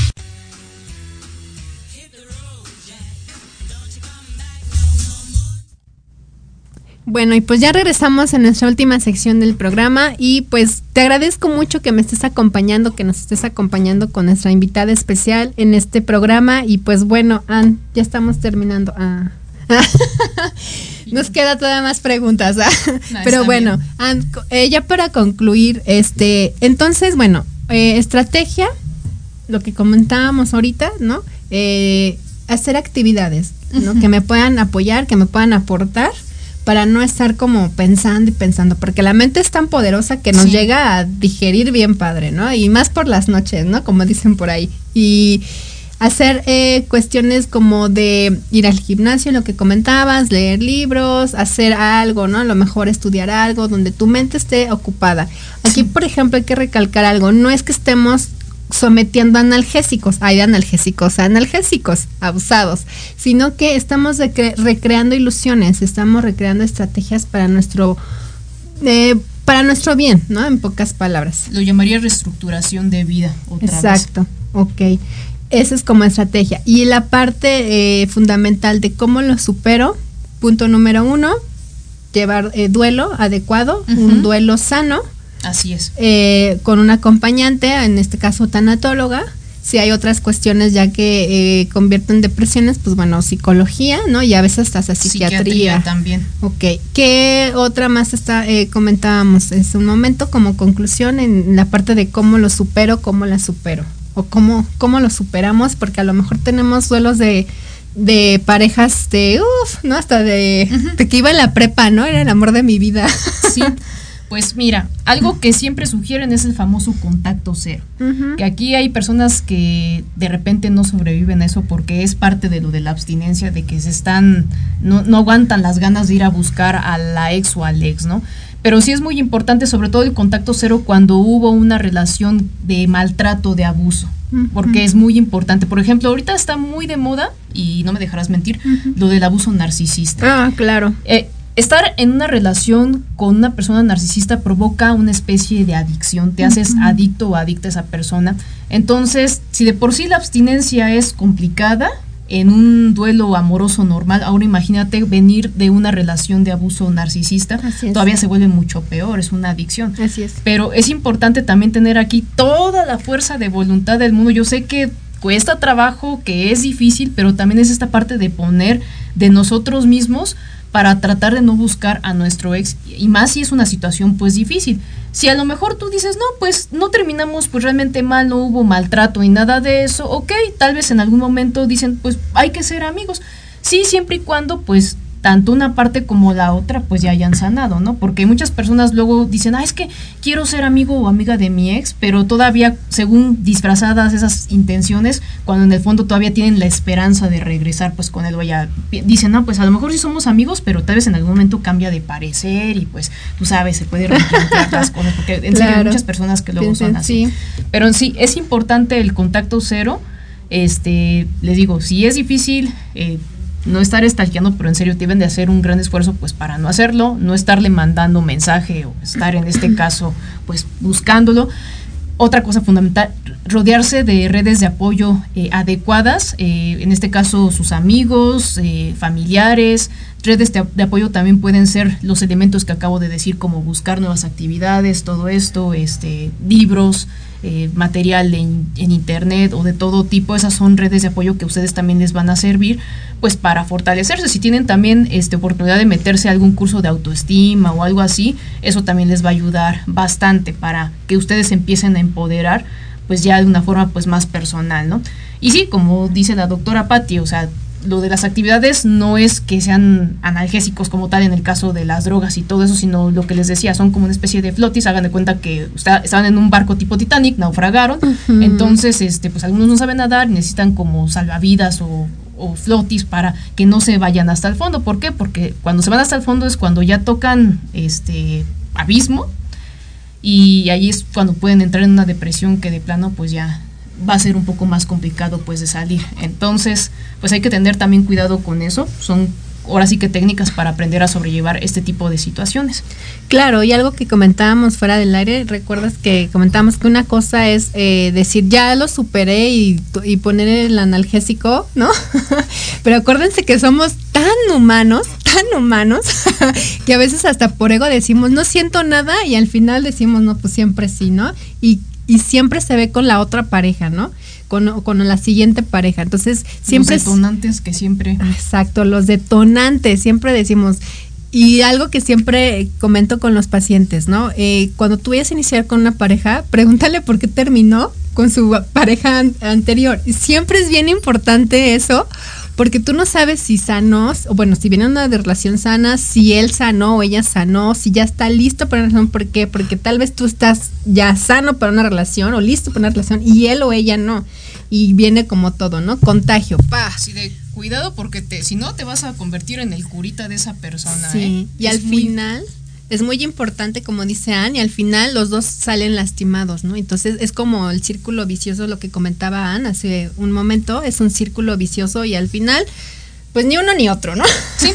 Bueno, y pues ya regresamos en nuestra última sección del programa y pues te agradezco mucho que me estés acompañando, que nos estés acompañando con nuestra invitada especial en este programa y pues bueno, Ann, ya estamos terminando. Ah. Nos queda todavía más preguntas, ¿ah? No, pero bueno, Ann, eh, ya para concluir, este, entonces, bueno, eh, estrategia, lo que comentábamos ahorita, ¿no? Eh, hacer actividades, ¿no? Que me puedan apoyar, que me puedan aportar para no estar como pensando y pensando, porque la mente es tan poderosa que nos Sí. llega a digerir bien padre, ¿no? Y más por las noches, ¿no? Como dicen por ahí. Y hacer eh, cuestiones como de ir al gimnasio, lo que comentabas, leer libros, hacer algo, ¿no? A lo mejor estudiar algo donde tu mente esté ocupada. Aquí, por ejemplo, hay que recalcar algo, no es que estemos sometiendo analgésicos, hay de analgésicos a analgésicos abusados, sino que estamos recre- recreando ilusiones, estamos recreando estrategias para nuestro eh, para nuestro bien, ¿no? En pocas palabras. Lo llamaría reestructuración de vida. Otra vez. Exacto, ok. Esa es como estrategia. Y la parte eh, fundamental de cómo lo supero, punto número uno, llevar eh, duelo adecuado, un duelo sano, Así es. eh, con un acompañante, en este caso tanatóloga. Si hay otras cuestiones ya que eh, convierten depresiones, pues bueno, psicología, ¿no? Y a veces hasta psiquiatría. Psiquiatría también. Ok, ¿qué otra más está, eh, comentábamos en un momento como conclusión en la parte de cómo lo supero, cómo la supero? O cómo, cómo lo superamos, porque a lo mejor tenemos duelos de, de parejas de, uff, ¿no? Hasta de, de que iba en la prepa, ¿no? Era el amor de mi vida. Sí. Pues mira, algo que siempre sugieren es el famoso contacto cero. Que aquí hay personas que de repente no sobreviven a eso porque es parte de lo de la abstinencia, de que se están, no, no aguantan las ganas de ir a buscar a la ex o al ex, ¿no? Pero sí es muy importante, sobre todo el contacto cero, cuando hubo una relación de maltrato, de abuso. Porque es muy importante. Por ejemplo, ahorita está muy de moda, y no me dejarás mentir, lo del abuso narcisista. Ah, claro. Eh, estar en una relación con una persona narcisista provoca una especie de adicción, te haces adicto o adicta a esa persona. Entonces, si de por sí la abstinencia es complicada en un duelo amoroso normal, ahora imagínate venir de una relación de abuso narcisista, es. todavía se vuelve mucho peor, es una adicción. Así es. Pero es importante también tener aquí toda la fuerza de voluntad del mundo. Yo sé que cuesta trabajo, que es difícil, pero también es esta parte de poner de nosotros mismos para tratar de no buscar a nuestro ex y más si es una situación pues difícil. Si a lo mejor tú dices, no, pues no terminamos pues realmente mal, no hubo maltrato ni nada de eso, ok, tal vez en algún momento dicen, pues hay que ser amigos. Sí, siempre y cuando pues tanto una parte como la otra pues ya hayan sanado, ¿no? Porque muchas personas luego dicen, ah, es que quiero ser amigo o amiga de mi ex, pero todavía según disfrazadas esas intenciones, cuando en el fondo todavía tienen la esperanza de regresar pues con él o ella, dicen, no, pues a lo mejor sí somos amigos, pero tal vez en algún momento cambia de parecer y pues tú sabes, se puede replantear las cosas, porque en serio hay muchas personas que luego Piensen, son así. sí. Pero en sí, es importante el contacto cero. Este, les digo, si es difícil eh, no estar estalqueando, pero en serio deben de hacer un gran esfuerzo pues para no hacerlo, no estarle mandando mensaje o estar en este caso pues buscándolo. Otra cosa fundamental, rodearse de redes de apoyo eh, adecuadas, eh, en este caso sus amigos, eh, familiares, redes de, apoyo también pueden ser los elementos que acabo de decir, como buscar nuevas actividades, todo esto, este, libros, material en, internet o de todo tipo, esas son redes de apoyo que ustedes también les van a servir pues para fortalecerse. Si tienen también este, oportunidad de meterse a algún curso de autoestima o algo así, eso también les va a ayudar bastante para que ustedes empiecen a empoderar pues ya de una forma pues más personal, ¿no? Y sí, como dice la doctora Patti, o sea, lo de las actividades no es que sean analgésicos como tal en el caso de las drogas y todo eso, sino lo que les decía, son como una especie de flotis, hagan de cuenta que está- estaban en un barco tipo Titanic, naufragaron, Ujú. entonces este pues algunos no saben nadar, necesitan como salvavidas o, o flotis para que no se vayan hasta el fondo, ¿por qué? Porque cuando se van hasta el fondo es cuando ya tocan este abismo y ahí es cuando pueden entrar en una depresión que de plano pues ya va a ser un poco más complicado pues de salir. Entonces, pues hay que tener también cuidado con eso. Son ahora sí que técnicas para aprender a sobrellevar este tipo de situaciones. Claro, y algo que comentábamos fuera del aire, recuerdas que comentábamos que una cosa es eh, decir, ya lo superé y, y poner el analgésico, ¿no? Pero acuérdense que somos tan humanos, tan humanos, que a veces hasta por ego decimos, no siento nada y al final decimos, no, pues siempre sí, ¿no? Y, y siempre se ve con la otra pareja, ¿no? Con, con la siguiente pareja. Entonces, siempre... Los detonantes que siempre... Exacto, los detonantes, siempre decimos. Y algo que siempre comento con los pacientes, ¿no? Eh, cuando tú vayas a iniciar con una pareja, pregúntale por qué terminó con su pareja an- anterior. Siempre es bien importante eso, porque tú no sabes si sanos, o bueno, si viene una de relación sana, si él sanó o ella sanó, si ya está listo para una relación, ¿por qué? Porque tal vez tú estás ya sano para una relación o listo para una relación y él o ella no. Y viene como todo, ¿no? Contagio, pa. Así de cuidado porque te, si no te vas a convertir en el curita de esa persona. Sí, ¿eh? y Es al muy- final es muy importante, como dice Anne, y al final los dos salen lastimados, ¿no? Entonces es como el círculo vicioso, lo que comentaba Anne hace un momento, es un círculo vicioso y al final, pues ni uno ni otro, ¿no? Sí.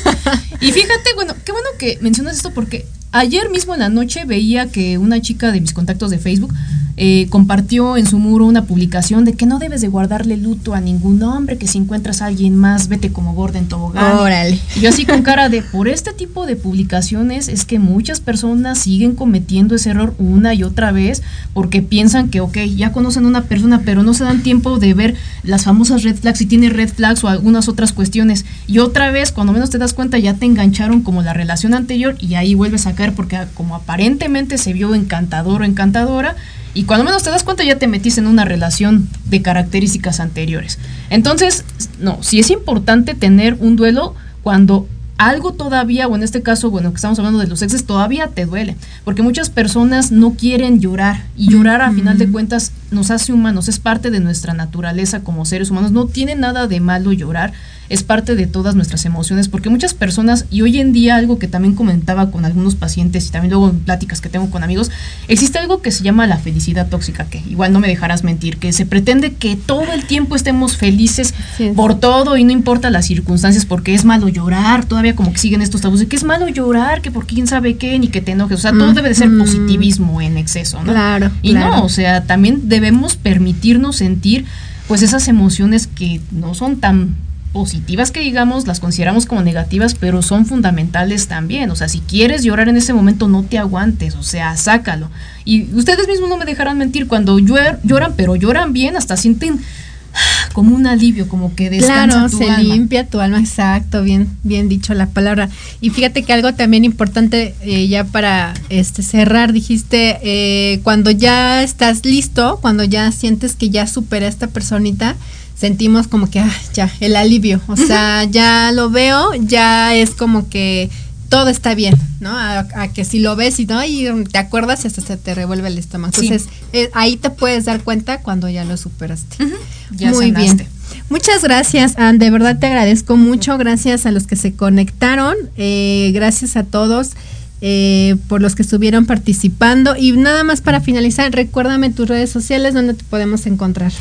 Y fíjate, bueno, qué bueno que mencionas esto porque ayer mismo en la noche veía que una chica de mis contactos de Facebook eh, compartió en su muro una publicación de que no debes de guardarle luto a ningún hombre, que si encuentras a alguien más, vete como gorda en tobogán. Órale. Y yo así con cara de, por este tipo de publicaciones es que muchas personas siguen cometiendo ese error una y otra vez porque piensan que, ok, ya conocen a una persona, pero no se dan tiempo de ver las famosas red flags, si tiene red flags o algunas otras cuestiones. Y otra vez, cuando menos te das cuenta, ya te engancharon como la relación anterior y ahí vuelves a caer porque como aparentemente se vio encantador o encantadora, Y cuando menos te das cuenta ya te metiste en una relación de características anteriores. Entonces, no, sí es importante tener un duelo cuando algo todavía, o en este caso, bueno, que estamos hablando de los exes, todavía te duele. Porque muchas personas no quieren llorar. Y llorar, a final de cuentas, nos hace humanos. Es parte de nuestra naturaleza como seres humanos. No tiene nada de malo llorar. Es parte de todas nuestras emociones. Porque muchas personas, y hoy en día algo que también comentaba con algunos pacientes y también luego en pláticas que tengo con amigos, existe algo que se llama la felicidad tóxica, que igual no me dejarás mentir, que se pretende que todo el tiempo estemos felices por todo y no importa las circunstancias, porque es malo llorar, todavía como que siguen estos tabús de que es malo llorar, que por quién sabe qué, ni que te enojes, o sea, todo debe de ser positivismo en exceso, ¿no? Claro, Y claro. no, o sea, también debemos permitirnos sentir pues esas emociones que no son tan positivas que digamos, las consideramos como negativas, pero son fundamentales también. O sea, si quieres llorar en ese momento, no te aguantes, o sea, sácalo. Y ustedes mismos no me dejarán mentir, cuando lloran, pero lloran bien, hasta sienten como un alivio, como que descansa Claro, tu se alma. limpia tu alma, exacto, bien, bien dicho la palabra. Y fíjate que algo también importante eh, ya para este cerrar, dijiste eh, cuando ya estás listo, cuando ya sientes que ya supera a esta personita, sentimos como que ah, ya el alivio, o sea, ya lo veo, ya es como que todo está bien, ¿no? A, a que si lo ves y no, y te acuerdas y hasta se te revuelve el estómago. Sí. Entonces, eh, ahí te puedes dar cuenta cuando ya lo superaste. Ya Muy sanaste. bien. Muchas gracias, Ann. De verdad te agradezco mucho. Gracias a los que se conectaron. eh, gracias a todos eh, por los que estuvieron participando. Y nada más para finalizar, recuérdame tus redes sociales donde te podemos encontrar.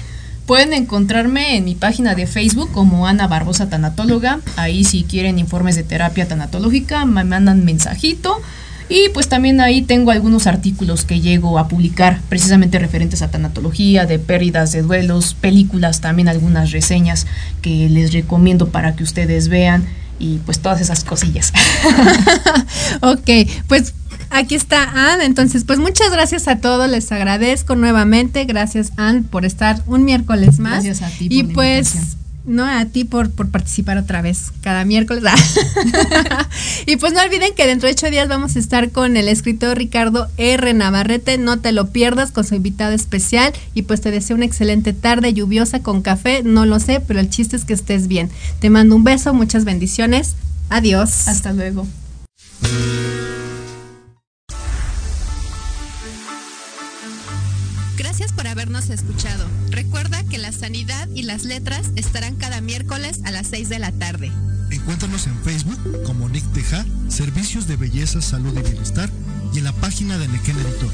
Pueden encontrarme en mi página de Facebook como Ana Barbosa Tanatóloga. Ahí si quieren informes de terapia tanatológica, me mandan mensajito. Y pues también ahí tengo algunos artículos que llego a publicar precisamente referentes a tanatología, de pérdidas, de duelos, películas, también algunas reseñas que les recomiendo para que ustedes vean y pues todas esas cosillas. ok, pues aquí está Ann. Entonces, pues muchas gracias a todos. Les agradezco nuevamente. Gracias, Ann, por estar un miércoles más. Gracias a ti por Y la pues. invitación. No, a ti por, por participar otra vez cada miércoles. y pues no olviden que dentro de ocho días vamos a estar con el escritor Ricardo R. Navarrete. No te lo pierdas con su invitado especial. Y pues te deseo una excelente tarde lluviosa con café. No lo sé, pero el chiste es que estés bien. Te mando un beso, muchas bendiciones. Adiós. Hasta luego. Habernos escuchado. Recuerda que la sanidad y las letras estarán cada miércoles a las 6 de la tarde. Encuéntranos en Facebook como Nick Teja, Servicios de Belleza, Salud y Bienestar y en la página de Nequén Editor.